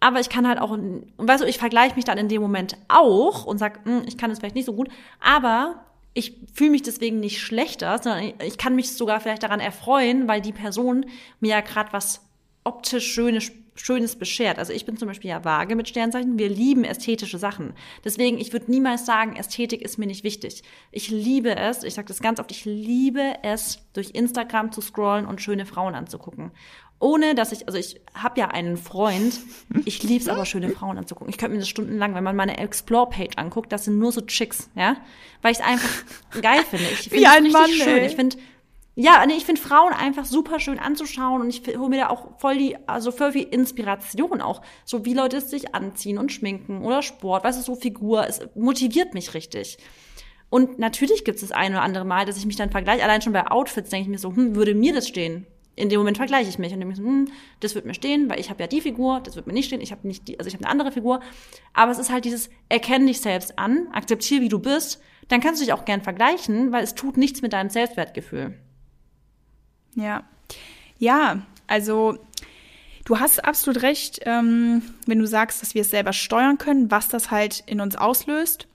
Aber ich kann halt auch, weißt du, ich vergleiche mich dann in dem Moment auch und sag, hm, ich kann es vielleicht nicht so gut, aber ich fühle mich deswegen nicht schlechter, sondern ich kann mich sogar vielleicht daran erfreuen, weil die Person mir ja gerade was optisch Schönes, Schönes beschert. Also ich bin zum Beispiel ja vage mit Sternzeichen. Wir lieben ästhetische Sachen. Deswegen, ich würde niemals sagen, Ästhetik ist mir nicht wichtig. Ich liebe es, ich sage das ganz oft, ich liebe es, durch Instagram zu scrollen und schöne Frauen anzugucken ohne dass ich, also ich habe ja einen Freund, ich liebe es aber, schöne Frauen anzugucken. Ich könnte mir das stundenlang, wenn man meine Explore-Page anguckt, das sind nur so Chicks, ja, weil ich es einfach geil finde. Ich finde es richtig Mann, schön. Ey. Ich finde, ja, nee, ich finde Frauen einfach super schön anzuschauen und ich hole mir da auch voll die, also voll viel Inspiration auch. So wie Leute sich anziehen und schminken oder Sport, weißt du, so Figur, es motiviert mich richtig. Und natürlich gibt es das eine oder andere Mal, dass ich mich dann vergleiche. Allein schon bei Outfits denke ich mir so, hm, würde mir das stehen? In dem Moment vergleiche ich mich und denke so, hm, das wird mir stehen, weil ich habe ja die Figur, das wird mir nicht stehen, ich habe nicht die, also ich habe eine andere Figur. Aber es ist halt dieses erkenn dich selbst an, akzeptiere wie du bist, dann kannst du dich auch gern vergleichen, weil es tut nichts mit deinem Selbstwertgefühl. Ja, ja, also du hast absolut recht, ähm, wenn du sagst, dass wir es selber steuern können, was das halt in uns auslöst.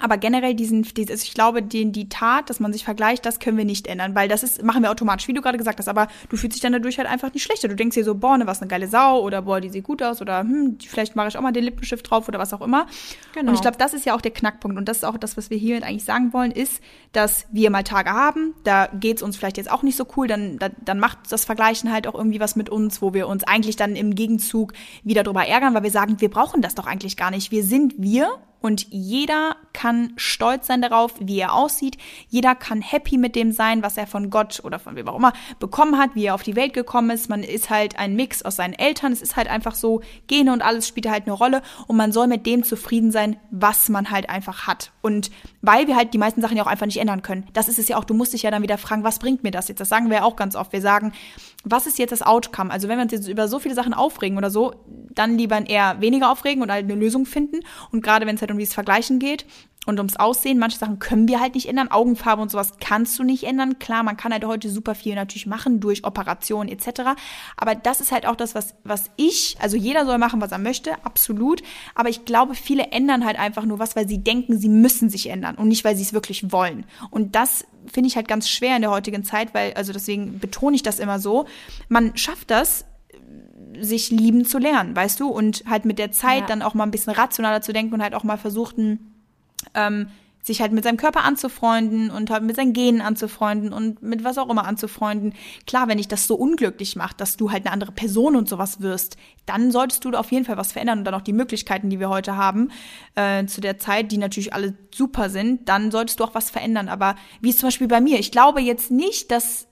Aber generell diesen, dieses, ich glaube, den, die Tat, dass man sich vergleicht, das können wir nicht ändern, weil das ist, machen wir automatisch, wie du gerade gesagt hast, aber du fühlst dich dann dadurch halt einfach nicht schlechter. Du denkst dir so, boah, ne, was eine geile Sau oder boah, die sieht gut aus oder hm, vielleicht mache ich auch mal den Lippenstift drauf oder was auch immer. Genau. Und ich glaube, das ist ja auch der Knackpunkt und das ist auch das, was wir hier eigentlich sagen wollen, ist, dass wir mal Tage haben, da geht's uns vielleicht jetzt auch nicht so cool, dann, dann, dann macht das Vergleichen halt auch irgendwie was mit uns, wo wir uns eigentlich dann im Gegenzug wieder drüber ärgern, weil wir sagen, wir brauchen das doch eigentlich gar nicht. Wir sind wir und jeder kann stolz sein darauf, wie er aussieht. Jeder kann happy mit dem sein, was er von Gott oder von wem auch immer bekommen hat, wie er auf die Welt gekommen ist. Man ist halt ein Mix aus seinen Eltern. Es ist halt einfach so, Gene und alles spielt halt eine Rolle. Und man soll mit dem zufrieden sein, was man halt einfach hat. Und weil wir halt die meisten Sachen ja auch einfach nicht ändern können. Das ist es ja auch. Du musst dich ja dann wieder fragen, was bringt mir das jetzt? Das sagen wir ja auch ganz oft. Wir sagen, was ist jetzt das Outcome? Also wenn wir uns jetzt über so viele Sachen aufregen oder so, dann lieber eher weniger aufregen und halt eine Lösung finden. Und gerade wenn es halt um dieses Vergleichen geht und ums Aussehen, manche Sachen können wir halt nicht ändern. Augenfarbe und sowas kannst du nicht ändern. Klar, man kann halt heute super viel natürlich machen durch Operationen etc. Aber das ist halt auch das, was, was ich, also jeder soll machen, was er möchte, absolut. Aber ich glaube, viele ändern halt einfach nur was, weil sie denken, sie müssen sich ändern und nicht, weil sie es wirklich wollen. Und das finde ich halt ganz schwer in der heutigen Zeit, weil, also deswegen betone ich das immer so. Man schafft das, sich lieben zu lernen, weißt du? Und halt mit der Zeit ja. dann auch mal ein bisschen rationaler zu denken und halt auch mal versuchten, ähm, sich halt mit seinem Körper anzufreunden und halt mit seinen Genen anzufreunden und mit was auch immer anzufreunden. Klar, wenn dich das so unglücklich macht, dass du halt eine andere Person und sowas wirst, dann solltest du auf jeden Fall was verändern und dann auch die Möglichkeiten, die wir heute haben, äh, zu der Zeit, die natürlich alle super sind, dann solltest du auch was verändern. Aber wie es zum Beispiel bei mir, ich glaube jetzt nicht, dass,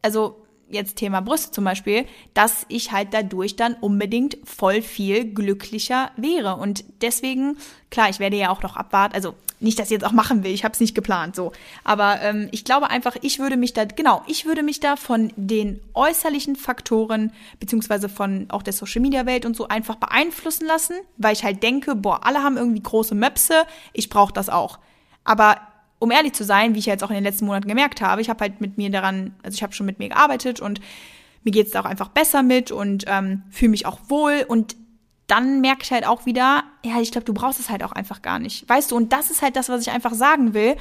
also jetzt Thema Brüste zum Beispiel, dass ich halt dadurch dann unbedingt voll viel glücklicher wäre. Und deswegen, klar, ich werde ja auch noch abwarten, also nicht, dass ich jetzt auch machen will, ich habe es nicht geplant so. Aber ähm, ich glaube einfach, ich würde mich da, genau, ich würde mich da von den äußerlichen Faktoren, beziehungsweise von auch der Social Media Welt und so einfach beeinflussen lassen, weil ich halt denke, boah, alle haben irgendwie große Möpse, ich brauche das auch. Aber um ehrlich zu sein, wie ich jetzt auch in den letzten Monaten gemerkt habe, ich habe halt mit mir daran, also ich habe schon mit mir gearbeitet und mir geht es auch einfach besser mit und ähm, fühle mich auch wohl und dann merke ich halt auch wieder, ja, ich glaube, du brauchst es halt auch einfach gar nicht. Weißt du, und das ist halt das, was ich einfach sagen will.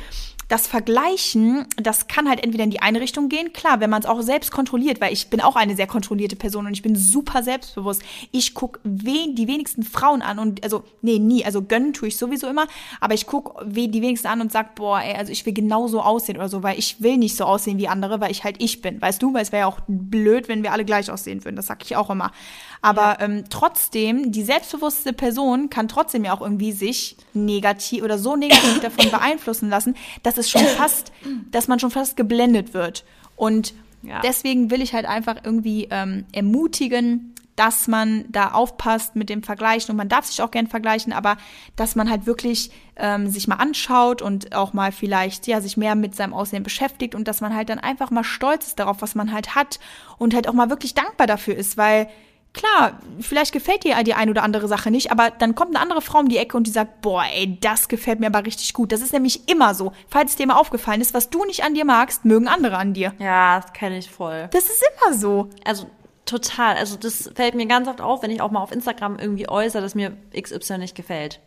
Das Vergleichen, das kann halt entweder in die eine Richtung gehen, klar, wenn man es auch selbst kontrolliert, weil ich bin auch eine sehr kontrollierte Person und ich bin super selbstbewusst. Ich guck wen, die wenigsten Frauen an und, also, nee, nie, also gönnen tue ich sowieso immer, aber ich guck wen die wenigsten an und sag, boah, ey, also ich will genauso aussehen oder so, weil ich will nicht so aussehen wie andere, weil ich halt ich bin, weißt du, weil es wäre ja auch blöd, wenn wir alle gleich aussehen würden, das sag ich auch immer. Aber ähm, trotzdem, die selbstbewusste Person kann trotzdem ja auch irgendwie sich negativ oder so negativ davon beeinflussen lassen, dass es schon fast, dass man schon fast geblendet wird. Und ja. deswegen will ich halt einfach irgendwie ähm, ermutigen, dass man da aufpasst mit dem Vergleichen und man darf sich auch gern vergleichen, aber dass man halt wirklich ähm, sich mal anschaut und auch mal vielleicht ja sich mehr mit seinem Aussehen beschäftigt und dass man halt dann einfach mal stolz ist darauf, was man halt hat und halt auch mal wirklich dankbar dafür ist, weil klar, vielleicht gefällt dir die ein oder andere Sache nicht, aber dann kommt eine andere Frau um die Ecke und die sagt, boah, ey, das gefällt mir aber richtig gut. Das ist nämlich immer so. Falls es dir mal aufgefallen ist, was du nicht an dir magst, mögen andere an dir. Ja, das kenne ich voll. Das ist immer so. Also total. Also das fällt mir ganz oft auf, wenn ich auch mal auf Instagram irgendwie äußere, dass mir XY nicht gefällt.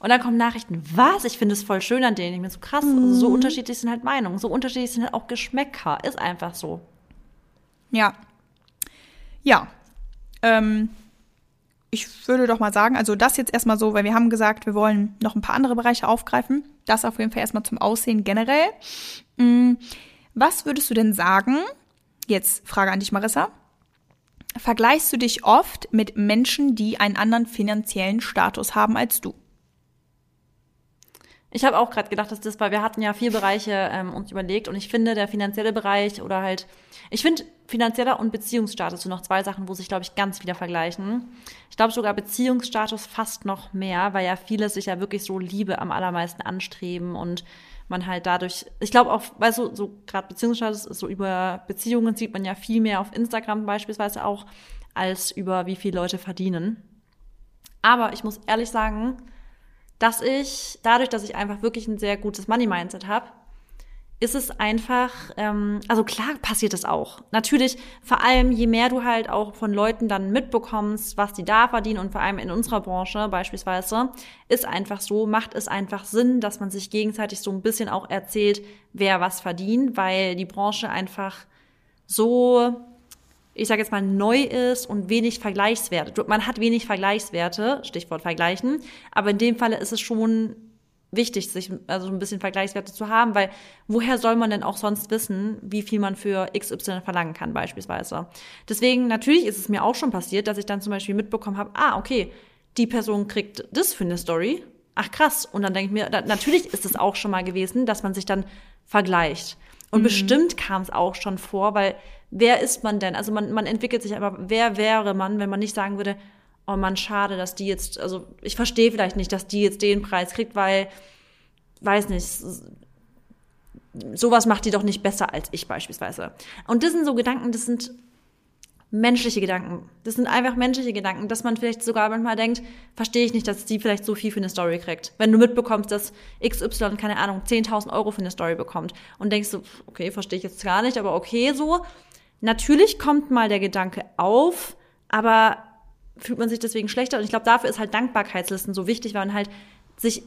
Und dann kommen Nachrichten, was? Ich finde es voll schön an denen. Ich bin so krass. Mhm. Also so unterschiedlich sind halt Meinungen. So unterschiedlich sind halt auch Geschmäcker. Ist einfach so. Ja. Ja, ähm, ich würde doch mal sagen, also das jetzt erstmal so, weil wir haben gesagt, wir wollen noch ein paar andere Bereiche aufgreifen. Das auf jeden Fall erstmal zum Aussehen generell. Mhm. Was würdest du denn sagen? Jetzt Frage an dich, Marissa. Vergleichst du dich oft mit Menschen, die einen anderen finanziellen Status haben als du? Ich habe auch gerade gedacht, dass das, weil wir hatten ja vier Bereiche ähm, uns überlegt und ich finde, der finanzielle Bereich oder halt, ich finde finanzieller und Beziehungsstatus sind noch zwei Sachen, wo sich, glaube ich, ganz wieder vergleichen. Ich glaube sogar Beziehungsstatus fast noch mehr, weil ja viele sich ja wirklich so Liebe am allermeisten anstreben und man halt dadurch, ich glaube auch, weil so, so gerade Beziehungsstatus so über Beziehungen sieht man ja viel mehr auf Instagram beispielsweise auch, als über wie viele Leute verdienen. Aber ich muss ehrlich sagen, dass ich, dadurch, dass ich einfach wirklich ein sehr gutes Money-Mindset habe, ist es einfach, ähm, also klar passiert es auch. Natürlich, vor allem je mehr du halt auch von Leuten dann mitbekommst, was die da verdienen und vor allem in unserer Branche beispielsweise, ist einfach so, macht es einfach Sinn, dass man sich gegenseitig so ein bisschen auch erzählt, wer was verdient, weil die Branche einfach so ich sage jetzt mal, neu ist und wenig Vergleichswerte. Man hat wenig Vergleichswerte, Stichwort vergleichen, aber in dem Falle ist es schon wichtig, sich also ein bisschen Vergleichswerte zu haben, weil woher soll man denn auch sonst wissen, wie viel man für XY verlangen kann beispielsweise. Deswegen natürlich ist es mir auch schon passiert, dass ich dann zum Beispiel mitbekommen habe, ah okay, die Person kriegt das für eine Story, ach krass, und dann denke ich mir, natürlich ist es auch schon mal gewesen, dass man sich dann vergleicht. Und mhm. bestimmt kam es auch schon vor, weil wer ist man denn? Also man, man entwickelt sich aber, wer wäre man, wenn man nicht sagen würde, oh man, schade, dass die jetzt, also ich verstehe vielleicht nicht, dass die jetzt den Preis kriegt, weil, weiß nicht, sowas macht die doch nicht besser als ich beispielsweise. Und das sind so Gedanken, das sind menschliche Gedanken. Das sind einfach menschliche Gedanken, dass man vielleicht sogar manchmal denkt, verstehe ich nicht, dass die vielleicht so viel für eine Story kriegt. Wenn du mitbekommst, dass XY, keine Ahnung, 10.000 Euro für eine Story bekommt und denkst du, okay, verstehe ich jetzt gar nicht, aber okay so. Natürlich kommt mal der Gedanke auf, aber fühlt man sich deswegen schlechter? Und ich glaube, dafür ist halt Dankbarkeitslisten so wichtig, weil man halt sich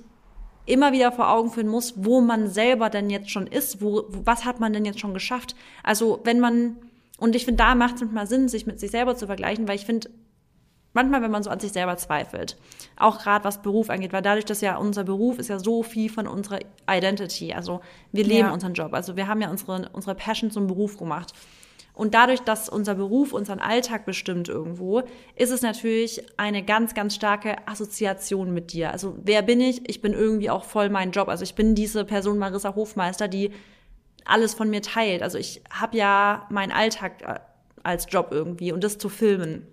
immer wieder vor Augen führen muss, wo man selber denn jetzt schon ist, wo, was hat man denn jetzt schon geschafft. Also wenn man und ich finde, da macht es manchmal Sinn, sich mit sich selber zu vergleichen, weil ich finde, manchmal, wenn man so an sich selber zweifelt, auch gerade was Beruf angeht, weil dadurch, dass ja unser Beruf ist ja so viel von unserer Identity, also wir leben ja. unseren Job, also wir haben ja unsere, unsere Passion zum Beruf gemacht. Und dadurch, dass unser Beruf unseren Alltag bestimmt irgendwo, ist es natürlich eine ganz, ganz starke Assoziation mit dir. Also wer bin ich? Ich bin irgendwie auch voll mein Job. Also ich bin diese Person Marissa Hofmeister, die alles von mir teilt. Also ich habe ja meinen Alltag äh, als Job irgendwie und das zu filmen.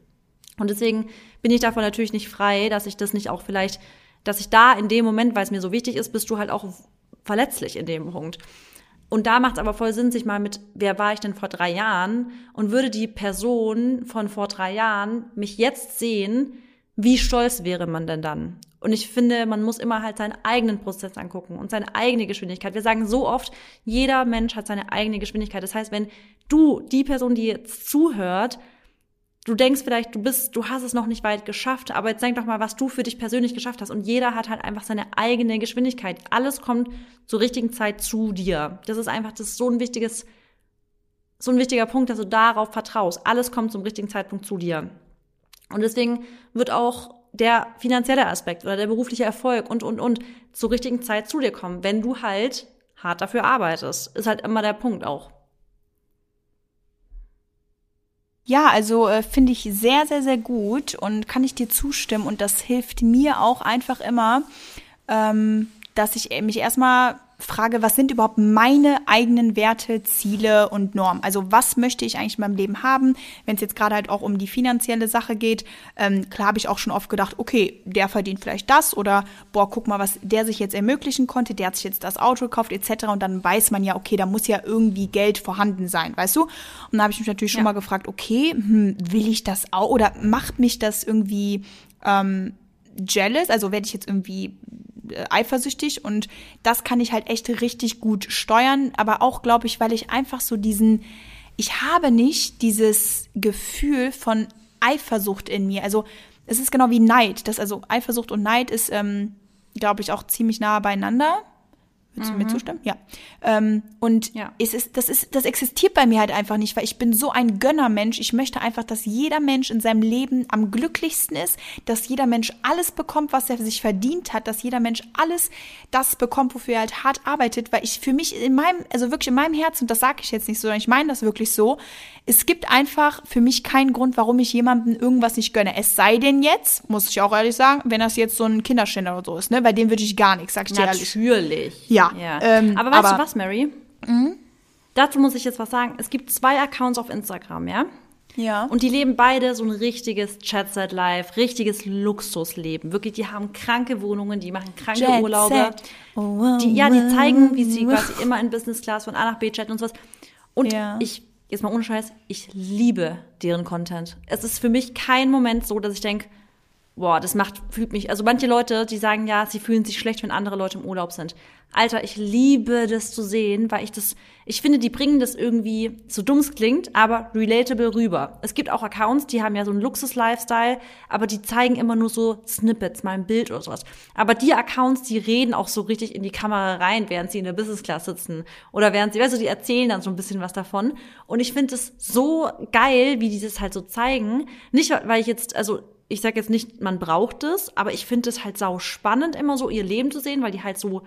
Und deswegen bin ich davon natürlich nicht frei, dass ich das nicht auch vielleicht, dass ich da in dem Moment, weil es mir so wichtig ist, bist du halt auch verletzlich in dem Punkt. Und da macht es aber voll Sinn, sich mal mit, wer war ich denn vor drei Jahren? Und würde die Person von vor drei Jahren mich jetzt sehen, wie stolz wäre man denn dann? Und ich finde, man muss immer halt seinen eigenen Prozess angucken und seine eigene Geschwindigkeit. Wir sagen so oft, jeder Mensch hat seine eigene Geschwindigkeit. Das heißt, wenn du, die Person, die jetzt zuhört, du denkst vielleicht, du bist, du hast es noch nicht weit geschafft, aber jetzt denk doch mal, was du für dich persönlich geschafft hast. Und jeder hat halt einfach seine eigene Geschwindigkeit. Alles kommt zur richtigen Zeit zu dir. Das ist einfach, das ist so ein wichtiges, so ein wichtiger Punkt, dass du darauf vertraust. Alles kommt zum richtigen Zeitpunkt zu dir. Und deswegen wird auch der finanzielle Aspekt oder der berufliche Erfolg und, und, und zur richtigen Zeit zu dir kommen, wenn du halt hart dafür arbeitest. Ist halt immer der Punkt auch. Ja, also äh, finde ich sehr, sehr, sehr gut und kann ich dir zustimmen. Und das hilft mir auch einfach immer, ähm, dass ich mich erstmal frage, was sind überhaupt meine eigenen Werte, Ziele und Normen? Also was möchte ich eigentlich in meinem Leben haben? Wenn es jetzt gerade halt auch um die finanzielle Sache geht, ähm, klar habe ich auch schon oft gedacht, okay, der verdient vielleicht das oder boah, guck mal, was der sich jetzt ermöglichen konnte, der hat sich jetzt das Auto gekauft etc. Und dann weiß man ja, okay, da muss ja irgendwie Geld vorhanden sein, weißt du? Und dann habe ich mich natürlich schon ja. mal gefragt, okay, hm, will ich das auch oder macht mich das irgendwie ähm, jealous? Also werde ich jetzt irgendwie äh, eifersüchtig und das kann ich halt echt richtig gut steuern, aber auch glaube ich, weil ich einfach so diesen ich habe nicht dieses Gefühl von Eifersucht in mir. Also es ist genau wie Neid. Das also Eifersucht und Neid ist, ähm, glaube ich, auch ziemlich nah beieinander. Würdest mhm. du mir zustimmen? Ja. Ähm, und ja. Es ist, das, ist, das existiert bei mir halt einfach nicht, weil ich bin so ein Gönnermensch. Ich möchte einfach, dass jeder Mensch in seinem Leben am glücklichsten ist, dass jeder Mensch alles bekommt, was er sich verdient hat, dass jeder Mensch alles das bekommt, wofür er halt hart arbeitet, weil ich für mich in meinem, also wirklich in meinem Herzen, und das sage ich jetzt nicht so, sondern ich meine das wirklich so, es gibt einfach für mich keinen Grund, warum ich jemandem irgendwas nicht gönne. Es sei denn jetzt, muss ich auch ehrlich sagen, wenn das jetzt so ein Kinderständer oder so ist, ne? Bei dem würde ich gar nichts, sag ich dir ehrlich. Natürlich. Ja. Ja. Ähm, aber weißt aber, du was, Mary? Mhm. Dazu muss ich jetzt was sagen. Es gibt zwei Accounts auf Instagram, ja? Ja. Und die leben beide so ein richtiges Chat-Set Life, richtiges Luxusleben. Wirklich, die haben kranke Wohnungen, die machen kranke Jet Urlaube. Oh, die, ja, die zeigen, wie sie quasi immer in Business Class von A nach B chatten und sowas. Und ja. ich jetzt mal ohne Scheiß, ich liebe deren Content. Es ist für mich kein Moment so, dass ich denke, boah, das macht, fühlt mich, also manche Leute, die sagen ja, sie fühlen sich schlecht, wenn andere Leute im Urlaub sind. Alter, ich liebe das zu sehen, weil ich das, ich finde, die bringen das irgendwie, so dumm es klingt, aber relatable rüber. Es gibt auch Accounts, die haben ja so einen Luxus-Lifestyle, aber die zeigen immer nur so Snippets, mal ein Bild oder sowas. Aber die Accounts, die reden auch so richtig in die Kamera rein, während sie in der Business Class sitzen. Oder während sie, weißt du, die erzählen dann so ein bisschen was davon. Und ich finde es so geil, wie die das halt so zeigen. Nicht, weil ich jetzt, also, ich sag jetzt nicht, man braucht es, aber ich finde es halt sau spannend, immer so ihr Leben zu sehen, weil die halt so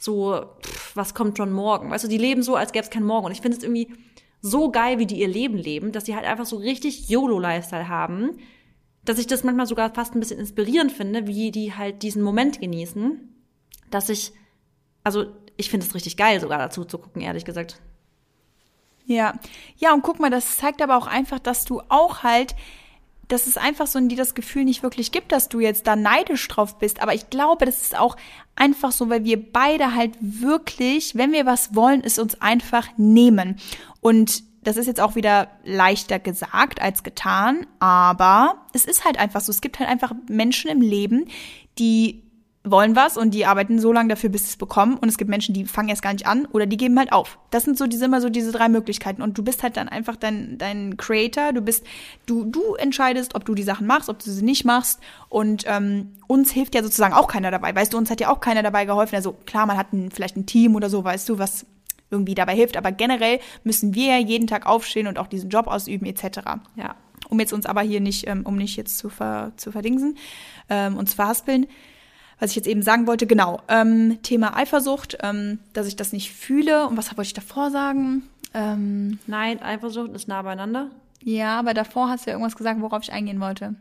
so, pff, was kommt schon morgen? Weißt du, die leben so, als gäbe es keinen Morgen. Und ich finde es irgendwie so geil, wie die ihr Leben leben, dass sie halt einfach so richtig YOLO-Lifestyle haben, dass ich das manchmal sogar fast ein bisschen inspirierend finde, wie die halt diesen Moment genießen, dass ich, also ich finde es richtig geil, sogar dazu zu gucken, ehrlich gesagt. Ja, ja, und guck mal, das zeigt aber auch einfach, dass du auch halt dass es einfach so in dir das Gefühl nicht wirklich gibt, dass du jetzt da neidisch drauf bist. Aber ich glaube, das ist auch einfach so, weil wir beide halt wirklich, wenn wir was wollen, es uns einfach nehmen. Und das ist jetzt auch wieder leichter gesagt als getan, aber es ist halt einfach so. Es gibt halt einfach Menschen im Leben, die wollen was und die arbeiten so lange dafür, bis sie es bekommen. Und es gibt Menschen, die fangen erst gar nicht an oder die geben halt auf. Das sind so diese immer so diese drei Möglichkeiten. Und du bist halt dann einfach dein, dein Creator. Du bist, du, du entscheidest, ob du die Sachen machst, ob du sie nicht machst. Und ähm, uns hilft ja sozusagen auch keiner dabei. Weißt du, uns hat ja auch keiner dabei geholfen. Also klar, man hat ein, vielleicht ein Team oder so, weißt du, was irgendwie dabei hilft. Aber generell müssen wir ja jeden Tag aufstehen und auch diesen Job ausüben, etc. Ja. Um jetzt uns aber hier nicht, ähm, um nicht jetzt zu, ver, zu verdingsen ähm, und zu verhaspeln was ich jetzt eben sagen wollte, genau, ähm, Thema Eifersucht, ähm, dass ich das nicht fühle. Und was wollte ich davor sagen? Ähm, Nein, Eifersucht ist nah beieinander. Ja, aber davor hast du ja irgendwas gesagt, worauf ich eingehen wollte.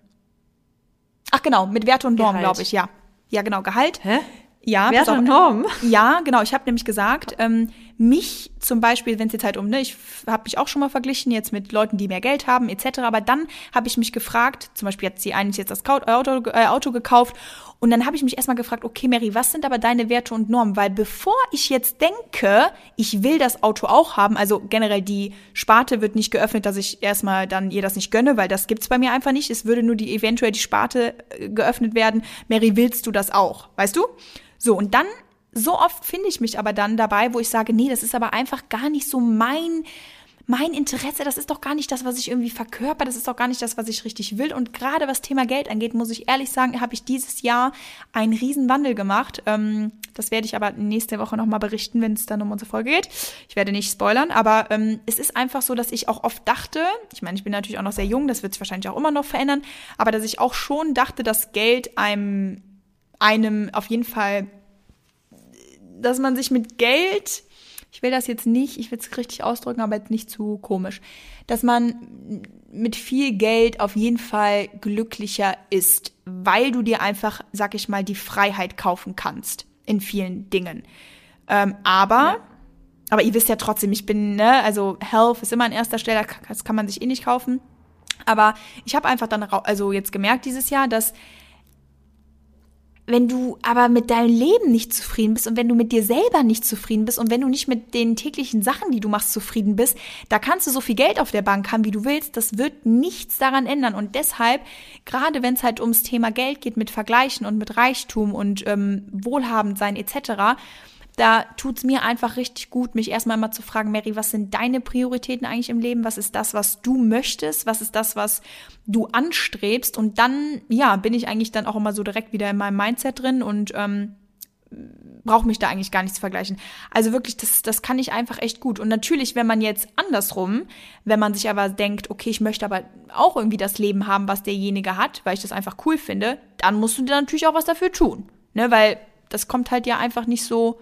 Ach genau, mit Werte und Normen, glaube ich, ja. Ja, genau, Gehalt. Hä? Ja, Werte und Normen? Ja, genau. Ich habe nämlich gesagt, ähm, mich zum Beispiel, wenn es jetzt halt um, ne, ich habe mich auch schon mal verglichen jetzt mit Leuten, die mehr Geld haben etc. Aber dann habe ich mich gefragt, zum Beispiel hat sie eigentlich jetzt das Auto, äh, Auto gekauft und dann habe ich mich erstmal gefragt, okay, Mary, was sind aber deine Werte und Normen? Weil bevor ich jetzt denke, ich will das Auto auch haben, also generell die Sparte wird nicht geöffnet, dass ich erstmal dann ihr das nicht gönne, weil das gibt's bei mir einfach nicht. Es würde nur die eventuell die Sparte äh, geöffnet werden. Mary, willst du das auch? Weißt du? So, und dann, so oft finde ich mich aber dann dabei, wo ich sage, nee, das ist aber einfach gar nicht so mein, mein Interesse, das ist doch gar nicht das, was ich irgendwie verkörper, das ist doch gar nicht das, was ich richtig will. Und gerade was Thema Geld angeht, muss ich ehrlich sagen, habe ich dieses Jahr einen riesen Wandel gemacht. Ähm, das werde ich aber nächste Woche nochmal berichten, wenn es dann um unsere Folge geht. Ich werde nicht spoilern, aber ähm, es ist einfach so, dass ich auch oft dachte, ich meine, ich bin natürlich auch noch sehr jung, das wird sich wahrscheinlich auch immer noch verändern, aber dass ich auch schon dachte, dass Geld einem, einem auf jeden Fall, dass man sich mit Geld ich will das jetzt nicht, ich will es richtig ausdrücken, aber jetzt nicht zu komisch, dass man mit viel Geld auf jeden Fall glücklicher ist, weil du dir einfach, sag ich mal, die Freiheit kaufen kannst in vielen Dingen. Ähm, aber ja. Aber ihr wisst ja trotzdem, ich bin, ne, also Health ist immer an erster Stelle, das kann man sich eh nicht kaufen. Aber ich habe einfach dann, also jetzt gemerkt dieses Jahr, dass wenn du aber mit deinem Leben nicht zufrieden bist und wenn du mit dir selber nicht zufrieden bist und wenn du nicht mit den täglichen Sachen, die du machst, zufrieden bist, da kannst du so viel Geld auf der Bank haben, wie du willst. Das wird nichts daran ändern. Und deshalb, gerade wenn es halt ums Thema Geld geht, mit Vergleichen und mit Reichtum und ähm, Wohlhabend sein etc., da tut's mir einfach richtig gut, mich erstmal mal zu fragen, Mary, was sind deine Prioritäten eigentlich im Leben? Was ist das, was du möchtest? Was ist das, was du anstrebst? Und dann, ja, bin ich eigentlich dann auch immer so direkt wieder in meinem Mindset drin und ähm, brauche mich da eigentlich gar nicht zu vergleichen. Also wirklich, das, das kann ich einfach echt gut. Und natürlich, wenn man jetzt andersrum, wenn man sich aber denkt, okay, ich möchte aber auch irgendwie das Leben haben, was derjenige hat, weil ich das einfach cool finde, dann musst du dir natürlich auch was dafür tun. Ne? Weil das kommt halt ja einfach nicht so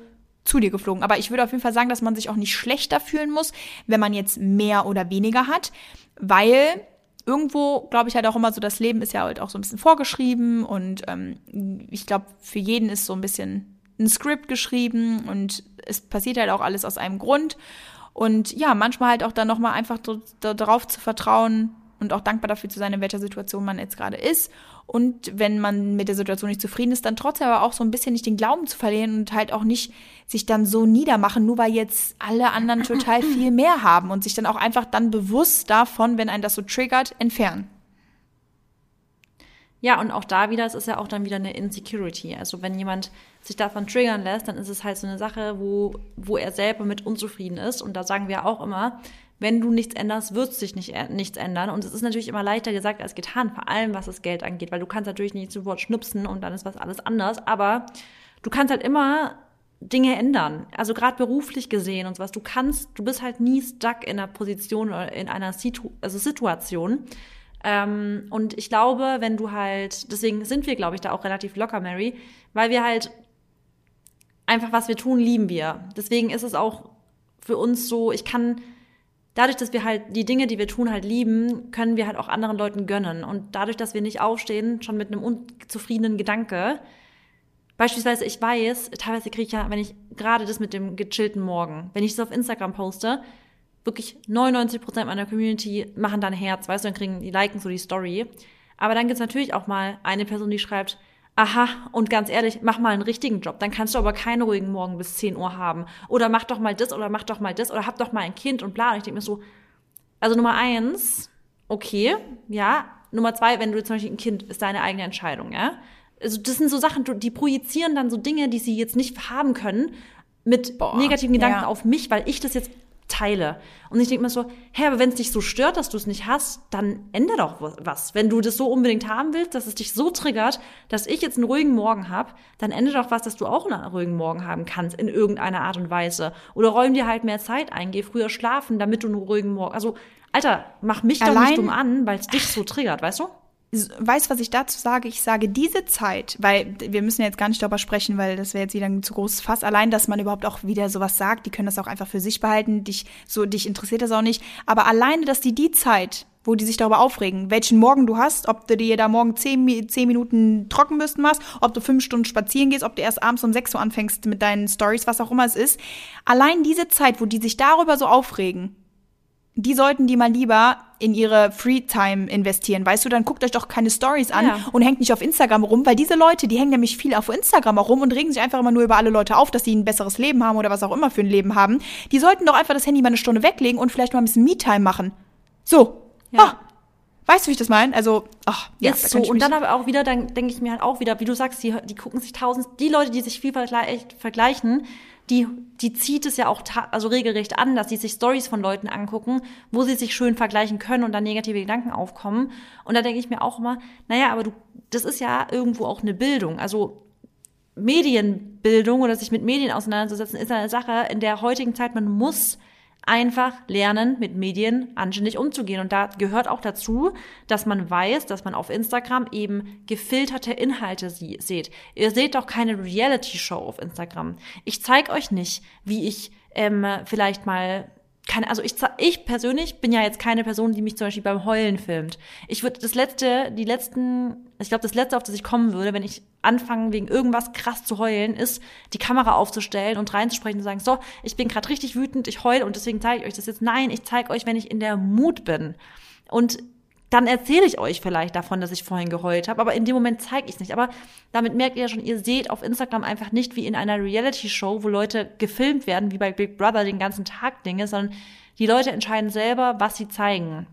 zu dir geflogen. Aber ich würde auf jeden Fall sagen, dass man sich auch nicht schlechter fühlen muss, wenn man jetzt mehr oder weniger hat, weil irgendwo, glaube ich, halt auch immer so, das Leben ist ja halt auch so ein bisschen vorgeschrieben und ähm, ich glaube, für jeden ist so ein bisschen ein Skript geschrieben und es passiert halt auch alles aus einem Grund. Und ja, manchmal halt auch dann nochmal einfach darauf zu vertrauen, und auch dankbar dafür zu sein, in welcher Situation man jetzt gerade ist. Und wenn man mit der Situation nicht zufrieden ist, dann trotzdem aber auch so ein bisschen nicht den Glauben zu verlieren und halt auch nicht sich dann so niedermachen, nur weil jetzt alle anderen total viel mehr haben und sich dann auch einfach dann bewusst davon, wenn einen das so triggert, entfernen. Ja, und auch da wieder, es ist ja auch dann wieder eine Insecurity. Also wenn jemand sich davon triggern lässt, dann ist es halt so eine Sache, wo, wo er selber mit unzufrieden ist. Und da sagen wir auch immer, wenn du nichts änderst, wird sich nicht, nichts ändern. Und es ist natürlich immer leichter gesagt als getan, vor allem was das Geld angeht, weil du kannst natürlich nicht sofort schnupsen und dann ist was alles anders. Aber du kannst halt immer Dinge ändern. Also gerade beruflich gesehen und sowas. Du kannst, du bist halt nie stuck in einer Position oder in einer Situ also Situation. Ähm, und ich glaube, wenn du halt, deswegen sind wir, glaube ich, da auch relativ locker, Mary, weil wir halt einfach, was wir tun, lieben wir. Deswegen ist es auch für uns so, ich kann dadurch, dass wir halt die Dinge, die wir tun, halt lieben, können wir halt auch anderen Leuten gönnen. Und dadurch, dass wir nicht aufstehen, schon mit einem unzufriedenen Gedanke, beispielsweise ich weiß, teilweise kriege ich ja, wenn ich gerade das mit dem gechillten Morgen, wenn ich das auf Instagram poste, wirklich 99 Prozent meiner Community machen dann Herz, weißt du, dann kriegen die liken so die Story. Aber dann gibt's natürlich auch mal eine Person, die schreibt, aha, und ganz ehrlich, mach mal einen richtigen Job. Dann kannst du aber keinen ruhigen Morgen bis 10 Uhr haben. Oder mach doch mal das oder mach doch mal das oder hab doch mal ein Kind und bla. Und ich denke mir so, also Nummer eins, okay, ja. Nummer zwei, wenn du zum Beispiel ein Kind, ist deine eigene Entscheidung, ja. Also das sind so Sachen, die projizieren dann so Dinge, die sie jetzt nicht haben können, mit Boah, negativen Gedanken ja. auf mich, weil ich das jetzt teile. Und ich denke mir so, hä, aber wenn es dich so stört, dass du es nicht hast, dann ändere doch was. Wenn du das so unbedingt haben willst, dass es dich so triggert, dass ich jetzt einen ruhigen Morgen habe, dann ändere doch was, dass du auch einen ruhigen Morgen haben kannst in irgendeiner Art und Weise. Oder räum dir halt mehr Zeit ein, geh früher schlafen, damit du einen ruhigen Morgen. Also, Alter, mach mich Allein, doch nicht dumm an, weil es dich so triggert, weißt du? Weißt, was ich dazu sage? Ich sage diese Zeit, weil wir müssen jetzt gar nicht darüber sprechen, weil das wäre jetzt wieder ein zu großes Fass. Allein, dass man überhaupt auch wieder sowas sagt, die können das auch einfach für sich behalten. Dich, so, dich interessiert das auch nicht. Aber alleine, dass die die Zeit, wo die sich darüber aufregen, welchen Morgen du hast, ob du dir da morgen zehn, zehn Minuten Trockenbürsten machst, ob du fünf Stunden spazieren gehst, ob du erst abends um sechs Uhr anfängst mit deinen Stories, was auch immer es ist. Allein diese Zeit, wo die sich darüber so aufregen, die sollten die mal lieber in ihre Freetime investieren. Weißt du, dann guckt euch doch keine Stories an ja. und hängt nicht auf Instagram rum, weil diese Leute, die hängen nämlich viel auf Instagram auch rum und regen sich einfach immer nur über alle Leute auf, dass sie ein besseres Leben haben oder was auch immer für ein Leben haben. Die sollten doch einfach das Handy mal eine Stunde weglegen und vielleicht mal ein bisschen Me-Time machen. So. Ja. Ah, Weißt du, wie ich das meine? Also, ach, ja, ist so. Und dann aber auch wieder, dann denke ich mir halt auch wieder, wie du sagst, die, die gucken sich tausend, die Leute, die sich viel vergleichen, die, die zieht es ja auch also regelrecht an, dass sie sich Stories von Leuten angucken, wo sie sich schön vergleichen können und dann negative Gedanken aufkommen. Und da denke ich mir auch immer, naja, aber du, das ist ja irgendwo auch eine Bildung. Also Medienbildung oder sich mit Medien auseinanderzusetzen, ist eine Sache in der heutigen Zeit, man muss einfach lernen, mit Medien anständig umzugehen. Und da gehört auch dazu, dass man weiß, dass man auf Instagram eben gefilterte Inhalte sie seht. Ihr seht doch keine Reality-Show auf Instagram. Ich zeige euch nicht, wie ich ähm, vielleicht mal keine, also ich, ich persönlich bin ja jetzt keine Person, die mich zum Beispiel beim Heulen filmt. Ich würde das letzte, die letzten, ich glaube, das letzte, auf das ich kommen würde, wenn ich anfange, wegen irgendwas krass zu heulen, ist, die Kamera aufzustellen und reinzusprechen und sagen, so, ich bin gerade richtig wütend, ich heule und deswegen zeige ich euch das jetzt. Nein, ich zeige euch, wenn ich in der Mut bin. Und dann erzähle ich euch vielleicht davon, dass ich vorhin geheult habe, aber in dem Moment zeige ich es nicht. Aber damit merkt ihr ja schon, ihr seht auf Instagram einfach nicht wie in einer Reality-Show, wo Leute gefilmt werden, wie bei Big Brother den ganzen Tag Dinge, sondern die Leute entscheiden selber, was sie zeigen.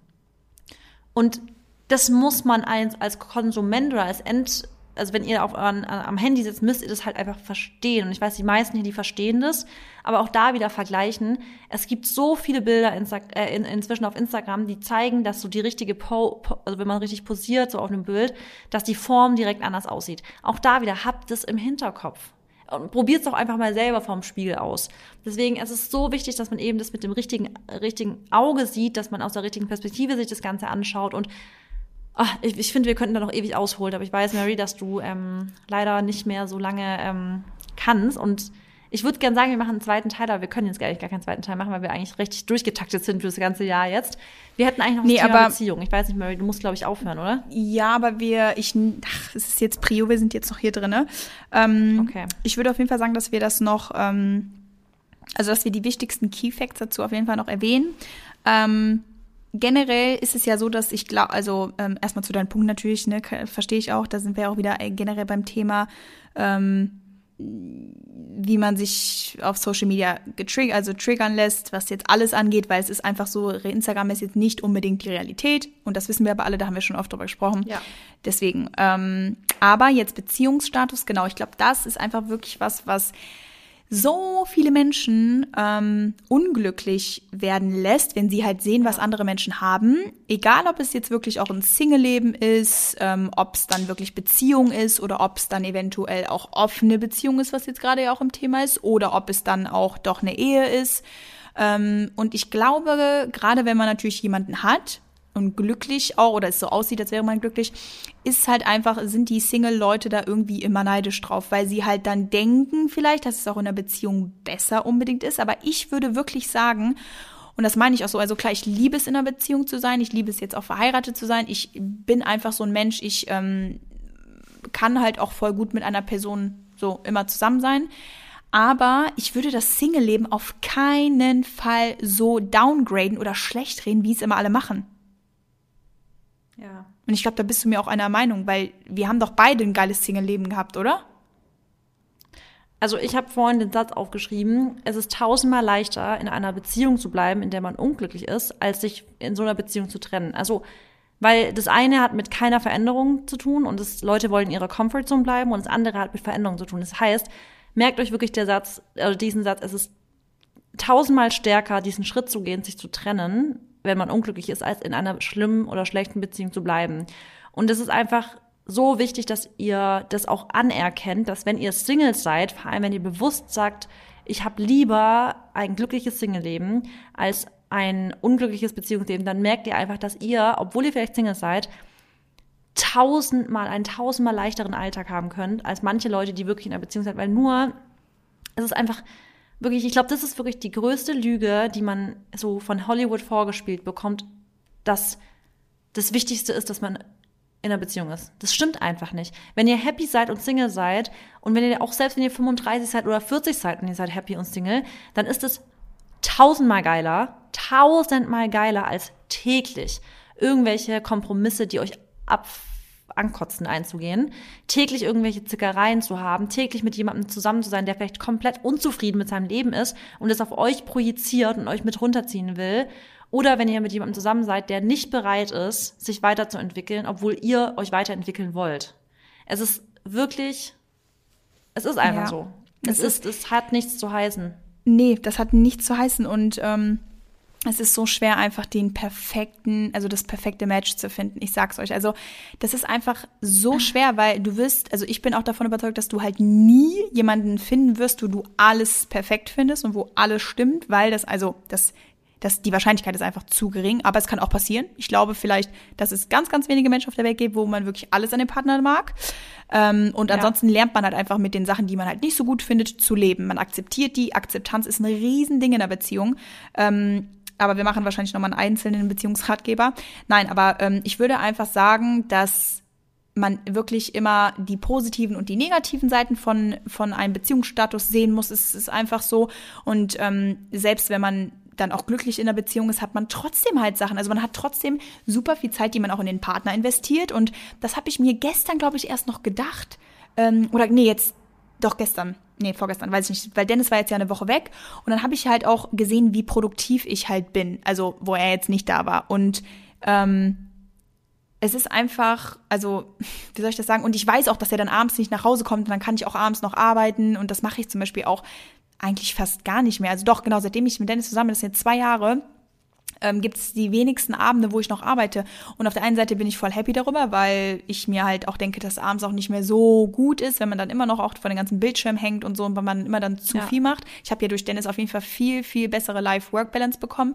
Und das muss man als, als Konsument oder als End, also wenn ihr auf euren, am Handy sitzt, müsst ihr das halt einfach verstehen. Und ich weiß, die meisten hier, die verstehen das, aber auch da wieder vergleichen. Es gibt so viele Bilder Insta äh, in, inzwischen auf Instagram, die zeigen, dass so die richtige po, po, also wenn man richtig posiert, so auf einem Bild, dass die Form direkt anders aussieht. Auch da wieder, habt es im Hinterkopf. Und probiert es doch einfach mal selber vorm Spiegel aus. Deswegen es ist es so wichtig, dass man eben das mit dem richtigen, richtigen Auge sieht, dass man aus der richtigen Perspektive sich das Ganze anschaut und Ach, ich, ich finde, wir könnten da noch ewig ausholen, aber ich weiß, Mary, dass du ähm, leider nicht mehr so lange ähm, kannst. Und ich würde gerne sagen, wir machen einen zweiten Teil, aber wir können jetzt gar nicht gar keinen zweiten Teil machen, weil wir eigentlich richtig durchgetaktet sind für das ganze Jahr jetzt. Wir hätten eigentlich noch nee, das Thema aber, Beziehung. Ich weiß nicht, Mary, du musst, glaube ich, aufhören, oder? Ja, aber wir, ich, ach, es ist jetzt Prio, wir sind jetzt noch hier drin. Ne? Ähm, okay. Ich würde auf jeden Fall sagen, dass wir das noch, ähm, also dass wir die wichtigsten Key Facts dazu auf jeden Fall noch erwähnen. Ähm, generell ist es ja so, dass ich glaube, also ähm, erstmal zu deinem Punkt natürlich, ne, verstehe ich auch, da sind wir auch wieder äh, generell beim Thema, ähm, wie man sich auf Social Media getriggert, also triggern lässt, was jetzt alles angeht, weil es ist einfach so, Instagram ist jetzt nicht unbedingt die Realität und das wissen wir aber alle, da haben wir schon oft drüber gesprochen. Ja. Deswegen, ähm, aber jetzt Beziehungsstatus, genau, ich glaube, das ist einfach wirklich was, was so viele Menschen ähm, unglücklich werden lässt, wenn sie halt sehen, was andere Menschen haben. Egal, ob es jetzt wirklich auch ein Single-Leben ist, ähm, ob es dann wirklich Beziehung ist oder ob es dann eventuell auch offene Beziehung ist, was jetzt gerade ja auch im Thema ist, oder ob es dann auch doch eine Ehe ist. Ähm, und ich glaube, gerade wenn man natürlich jemanden hat, und glücklich auch oder es so aussieht, als wäre man glücklich, ist halt einfach, sind die Single-Leute da irgendwie immer neidisch drauf, weil sie halt dann denken vielleicht, dass es auch in der Beziehung besser unbedingt ist. Aber ich würde wirklich sagen, und das meine ich auch so, also klar, ich liebe es in einer Beziehung zu sein, ich liebe es jetzt auch verheiratet zu sein, ich bin einfach so ein Mensch, ich ähm, kann halt auch voll gut mit einer Person so immer zusammen sein. Aber ich würde das Single-Leben auf keinen Fall so downgraden oder schlecht reden, wie es immer alle machen. Ja. Und ich glaube, da bist du mir auch einer Meinung, weil wir haben doch beide ein geiles Single-Leben gehabt, oder? Also ich habe vorhin den Satz aufgeschrieben, es ist tausendmal leichter, in einer Beziehung zu bleiben, in der man unglücklich ist, als sich in so einer Beziehung zu trennen. Also, weil das eine hat mit keiner Veränderung zu tun und das, Leute wollen in ihrer Comfortzone bleiben und das andere hat mit Veränderung zu tun. Das heißt, merkt euch wirklich der Satz, also diesen Satz, es ist tausendmal stärker, diesen Schritt zu gehen, sich zu trennen, wenn man unglücklich ist, als in einer schlimmen oder schlechten Beziehung zu bleiben. Und es ist einfach so wichtig, dass ihr das auch anerkennt, dass wenn ihr Single seid, vor allem wenn ihr bewusst sagt, ich habe lieber ein glückliches Single-Leben als ein unglückliches Beziehungsleben, dann merkt ihr einfach, dass ihr, obwohl ihr vielleicht Single seid, tausendmal, einen tausendmal leichteren Alltag haben könnt, als manche Leute, die wirklich in einer Beziehung sind, weil nur, es ist einfach, wirklich, ich glaube, das ist wirklich die größte Lüge, die man so von Hollywood vorgespielt bekommt, dass das Wichtigste ist, dass man in einer Beziehung ist. Das stimmt einfach nicht. Wenn ihr happy seid und Single seid und wenn ihr auch selbst wenn ihr 35 seid oder 40 seid und ihr seid happy und Single, dann ist es tausendmal geiler, tausendmal geiler als täglich irgendwelche Kompromisse, die euch ab Ankotzen einzugehen, täglich irgendwelche Zickereien zu haben, täglich mit jemandem zusammen zu sein, der vielleicht komplett unzufrieden mit seinem Leben ist und es auf euch projiziert und euch mit runterziehen will oder wenn ihr mit jemandem zusammen seid, der nicht bereit ist, sich weiterzuentwickeln, obwohl ihr euch weiterentwickeln wollt. Es ist wirklich, es ist einfach ja, so. Es ist, es hat nichts zu heißen. Nee, das hat nichts zu heißen und ähm, es ist so schwer, einfach den perfekten, also das perfekte Match zu finden. Ich sag's euch. Also, das ist einfach so schwer, weil du wirst, also ich bin auch davon überzeugt, dass du halt nie jemanden finden wirst, wo du alles perfekt findest und wo alles stimmt, weil das, also, das dass die Wahrscheinlichkeit ist einfach zu gering, aber es kann auch passieren. Ich glaube vielleicht, dass es ganz, ganz wenige Menschen auf der Welt gibt, wo man wirklich alles an dem Partner mag. Ähm, und ansonsten ja. lernt man halt einfach mit den Sachen, die man halt nicht so gut findet, zu leben. Man akzeptiert die. Akzeptanz ist ein Riesending in der Beziehung. Ähm, aber wir machen wahrscheinlich nochmal einen einzelnen Beziehungsratgeber. Nein, aber ähm, ich würde einfach sagen, dass man wirklich immer die positiven und die negativen Seiten von, von einem Beziehungsstatus sehen muss. Es ist einfach so. Und ähm, selbst wenn man dann auch glücklich in der Beziehung ist, hat man trotzdem halt Sachen. Also man hat trotzdem super viel Zeit, die man auch in den Partner investiert. Und das habe ich mir gestern, glaube ich, erst noch gedacht. Ähm, oder nee, jetzt doch gestern. Nee, vorgestern, weiß ich nicht. Weil Dennis war jetzt ja eine Woche weg. Und dann habe ich halt auch gesehen, wie produktiv ich halt bin. Also, wo er jetzt nicht da war. Und ähm, es ist einfach, also, wie soll ich das sagen? Und ich weiß auch, dass er dann abends nicht nach Hause kommt und dann kann ich auch abends noch arbeiten. Und das mache ich zum Beispiel auch eigentlich fast gar nicht mehr. Also doch, genau, seitdem ich mit Dennis zusammen bin, das sind jetzt zwei Jahre, ähm, gibt es die wenigsten Abende, wo ich noch arbeite. Und auf der einen Seite bin ich voll happy darüber, weil ich mir halt auch denke, dass abends auch nicht mehr so gut ist, wenn man dann immer noch auch vor den ganzen Bildschirm hängt und so und wenn man immer dann zu ja. viel macht. Ich habe ja durch Dennis auf jeden Fall viel, viel bessere Life-Work-Balance bekommen.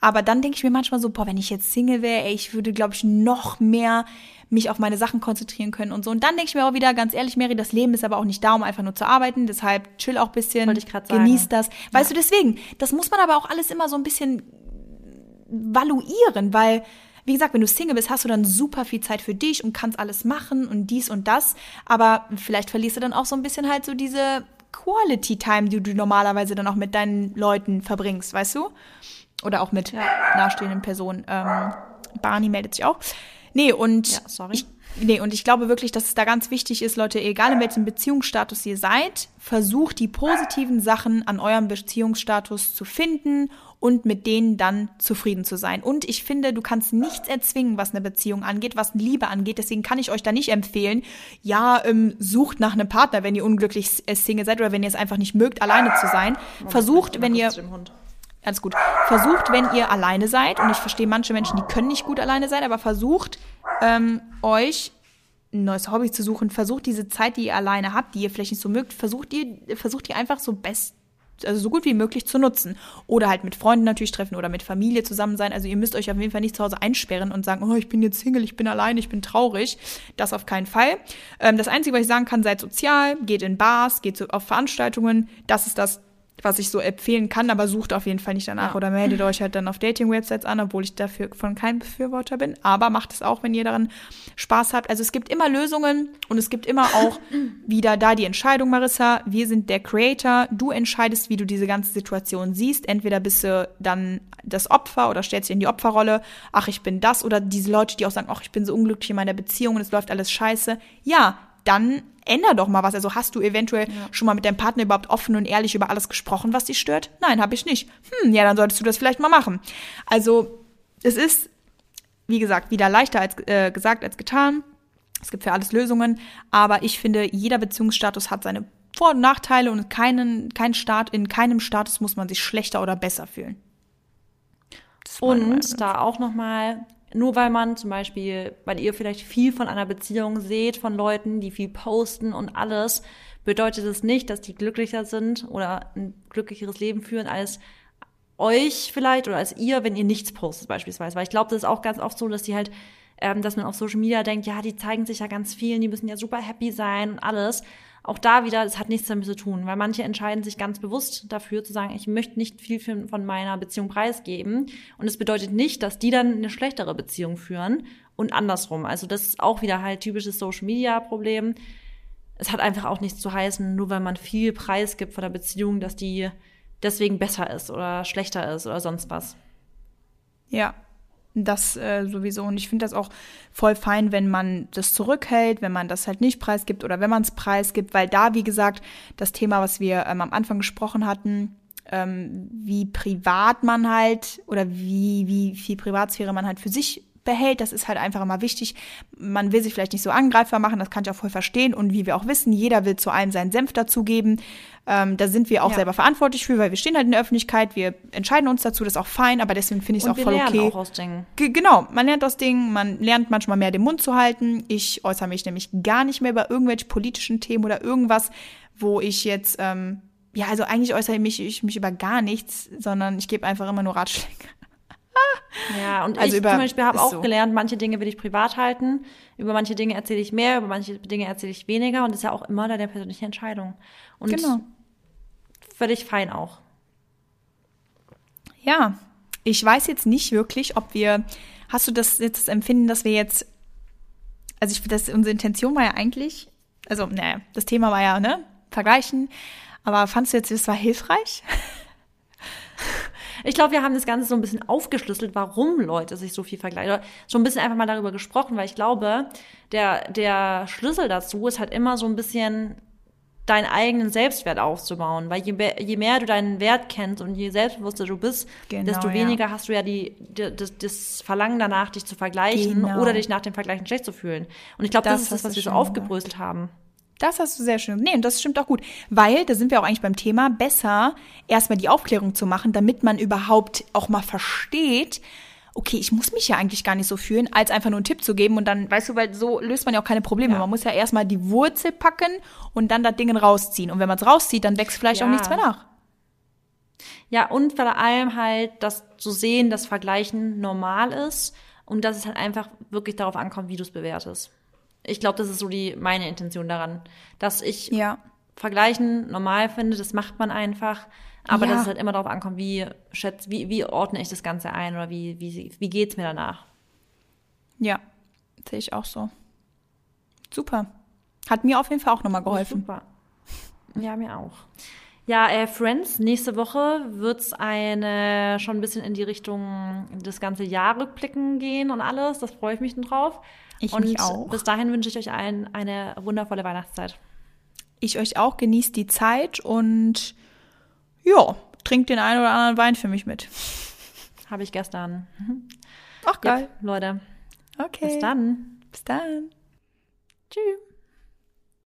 Aber dann denke ich mir manchmal so, boah, wenn ich jetzt Single wäre, ich würde, glaube ich, noch mehr mich auf meine Sachen konzentrieren können und so. Und dann denke ich mir auch wieder, ganz ehrlich, Mary, das Leben ist aber auch nicht da, um einfach nur zu arbeiten. Deshalb chill auch bisschen, genieß das. Weißt ja. du, deswegen, das muss man aber auch alles immer so ein bisschen valuieren, weil wie gesagt, wenn du Single bist, hast du dann super viel Zeit für dich und kannst alles machen und dies und das. Aber vielleicht verlierst du dann auch so ein bisschen halt so diese Quality Time, die du normalerweise dann auch mit deinen Leuten verbringst, weißt du? Oder auch mit ja. nahestehenden Personen. Ähm, Barney meldet sich auch. Nee, und ja, sorry. Ich, nee, und ich glaube wirklich, dass es da ganz wichtig ist, Leute, egal in welchem Beziehungsstatus ihr seid, versucht die positiven Sachen an eurem Beziehungsstatus zu finden und mit denen dann zufrieden zu sein. Und ich finde, du kannst nichts erzwingen, was eine Beziehung angeht, was Liebe angeht. Deswegen kann ich euch da nicht empfehlen, ja, ähm, sucht nach einem Partner, wenn ihr unglücklich äh, Single seid oder wenn ihr es einfach nicht mögt, alleine zu sein. Versucht, wenn ihr Alles gut. Versucht, wenn ihr alleine seid, und ich verstehe manche Menschen, die können nicht gut alleine sein, aber versucht, ähm, euch ein neues Hobby zu suchen, versucht diese Zeit, die ihr alleine habt, die ihr vielleicht nicht so mögt, versucht ihr, versucht ihr einfach so best also so gut wie möglich zu nutzen. Oder halt mit Freunden natürlich treffen oder mit Familie zusammen sein. Also ihr müsst euch auf jeden Fall nicht zu Hause einsperren und sagen, oh, ich bin jetzt Single, ich bin allein, ich bin traurig. Das auf keinen Fall. Ähm, das Einzige, was ich sagen kann, seid sozial, geht in Bars, geht auf Veranstaltungen. Das ist das, was ich so empfehlen kann, aber sucht auf jeden Fall nicht danach ja. oder meldet euch halt dann auf Dating-Websites an, obwohl ich dafür von keinem Befürworter bin. Aber macht es auch, wenn ihr daran Spaß habt. Also es gibt immer Lösungen und es gibt immer auch wieder da die Entscheidung, Marissa. Wir sind der Creator. Du entscheidest, wie du diese ganze Situation siehst. Entweder bist du dann das Opfer oder stellst dich in die Opferrolle. Ach, ich bin das. Oder diese Leute, die auch sagen, ach, ich bin so unglücklich in meiner Beziehung und es läuft alles scheiße. Ja, dann änder doch mal was. Also hast du eventuell ja. schon mal mit deinem Partner überhaupt offen und ehrlich über alles gesprochen, was dich stört? Nein, habe ich nicht. Hm, ja, dann solltest du das vielleicht mal machen. Also es ist, wie gesagt, wieder leichter als äh, gesagt als getan. Es gibt für alles Lösungen, aber ich finde, jeder Beziehungsstatus hat seine Vor- und Nachteile und keinen, kein Staat, in keinem Status muss man sich schlechter oder besser fühlen. Und da auch nochmal nur weil man zum Beispiel, weil ihr vielleicht viel von einer Beziehung seht, von Leuten, die viel posten und alles, bedeutet es nicht, dass die glücklicher sind oder ein glücklicheres Leben führen als euch vielleicht oder als ihr, wenn ihr nichts postet beispielsweise. Weil ich glaube, das ist auch ganz oft so, dass die halt, ähm, dass man auf Social Media denkt, ja, die zeigen sich ja ganz vielen, die müssen ja super happy sein und alles auch da wieder, es hat nichts damit zu tun, weil manche entscheiden sich ganz bewusst dafür zu sagen, ich möchte nicht viel von meiner Beziehung preisgeben. Und es bedeutet nicht, dass die dann eine schlechtere Beziehung führen und andersrum. Also das ist auch wieder halt typisches Social Media Problem. Es hat einfach auch nichts zu heißen, nur weil man viel Preis gibt von der Beziehung, dass die deswegen besser ist oder schlechter ist oder sonst was. Ja, das äh, sowieso. Und ich finde das auch voll fein, wenn man das zurückhält, wenn man das halt nicht preisgibt oder wenn man es preisgibt, weil da, wie gesagt, das Thema, was wir ähm, am Anfang gesprochen hatten, ähm, wie privat man halt oder wie, wie viel Privatsphäre man halt für sich behält. Das ist halt einfach immer wichtig. Man will sich vielleicht nicht so angreifbar machen, das kann ich auch voll verstehen. Und wie wir auch wissen, jeder will zu allem seinen Senf dazugeben. Ähm, da sind wir auch Ja. selber verantwortlich für, weil wir stehen halt in der Öffentlichkeit, wir entscheiden uns dazu, das ist auch fein, aber deswegen finde ich es auch wir voll lernen okay. auch aus Dingen. Ge- Genau, man lernt aus Dingen, man lernt manchmal mehr den Mund zu halten. Ich äußere mich nämlich gar nicht mehr über irgendwelche politischen Themen oder irgendwas, wo ich jetzt, ähm, ja, also eigentlich äußere ich mich, ich mich über gar nichts, sondern ich gebe einfach immer nur Ratschläge. Ja, und Also ich über- zum Beispiel habe auch so. gelernt, manche Dinge will ich privat halten, über manche Dinge erzähle ich mehr, über manche Dinge erzähle ich weniger und das ist ja auch immer deine persönliche Entscheidung. Und Genau. völlig fein auch. Ja, ich weiß jetzt nicht wirklich, ob wir, hast du das jetzt das Empfinden, dass wir jetzt, also ich das, unsere Intention war ja eigentlich, also, naja, das Thema war ja, ne, vergleichen, aber fandst du jetzt, das war hilfreich? Ich glaube, wir haben das Ganze so ein bisschen aufgeschlüsselt, warum Leute sich so viel vergleichen. Oder so ein bisschen einfach mal darüber gesprochen, weil ich glaube, der, der Schlüssel dazu ist halt immer so ein bisschen deinen eigenen Selbstwert aufzubauen. Weil je, je mehr du deinen Wert kennst und je selbstbewusster du bist, Genau, desto ja. weniger hast du ja die, die, das, das Verlangen danach, dich zu vergleichen Genau. oder dich nach dem Vergleichen schlecht zu fühlen. Und ich glaube, das, Das ist das, was wir so aufgebröselt haben. Das hast du sehr schön. Nee, und das stimmt auch gut. Weil, da sind wir auch eigentlich beim Thema, besser erstmal die Aufklärung zu machen, damit man überhaupt auch mal versteht, okay, ich muss mich ja eigentlich gar nicht so fühlen, als einfach nur einen Tipp zu geben und dann, weißt du, weil so löst man ja auch keine Probleme. Ja. Man muss ja erstmal die Wurzel packen und dann das Ding rausziehen. Und wenn man es rauszieht, dann wächst vielleicht Ja. auch nichts mehr nach. Ja, und vor allem halt, das zu sehen, dass Vergleichen normal ist und dass es halt einfach wirklich darauf ankommt, wie du es bewertest. Ich glaube, das ist so die meine Intention daran, dass ich Ja. Vergleichen normal finde, das macht man einfach, aber Ja. dass es halt immer darauf ankommt, wie schätz, wie, wie ordne ich das Ganze ein oder wie, wie, wie geht's mir danach. Ja, sehe ich auch so. Super. Hat mir auf jeden Fall auch nochmal geholfen. Super. Ja, mir auch. Ja, äh, Friends, nächste Woche wird's eine schon ein bisschen in die Richtung das ganze Jahr rückblicken gehen und alles. Das freue ich mich dann drauf. Ich und mich auch. bis dahin wünsche ich euch allen eine wundervolle Weihnachtszeit. Ich euch auch, genießt die Zeit und ja, trinkt den einen oder anderen Wein für mich mit. Habe ich gestern. Ach, Ja, Leute, Okay. bis dann. Bis dann. Tschüss.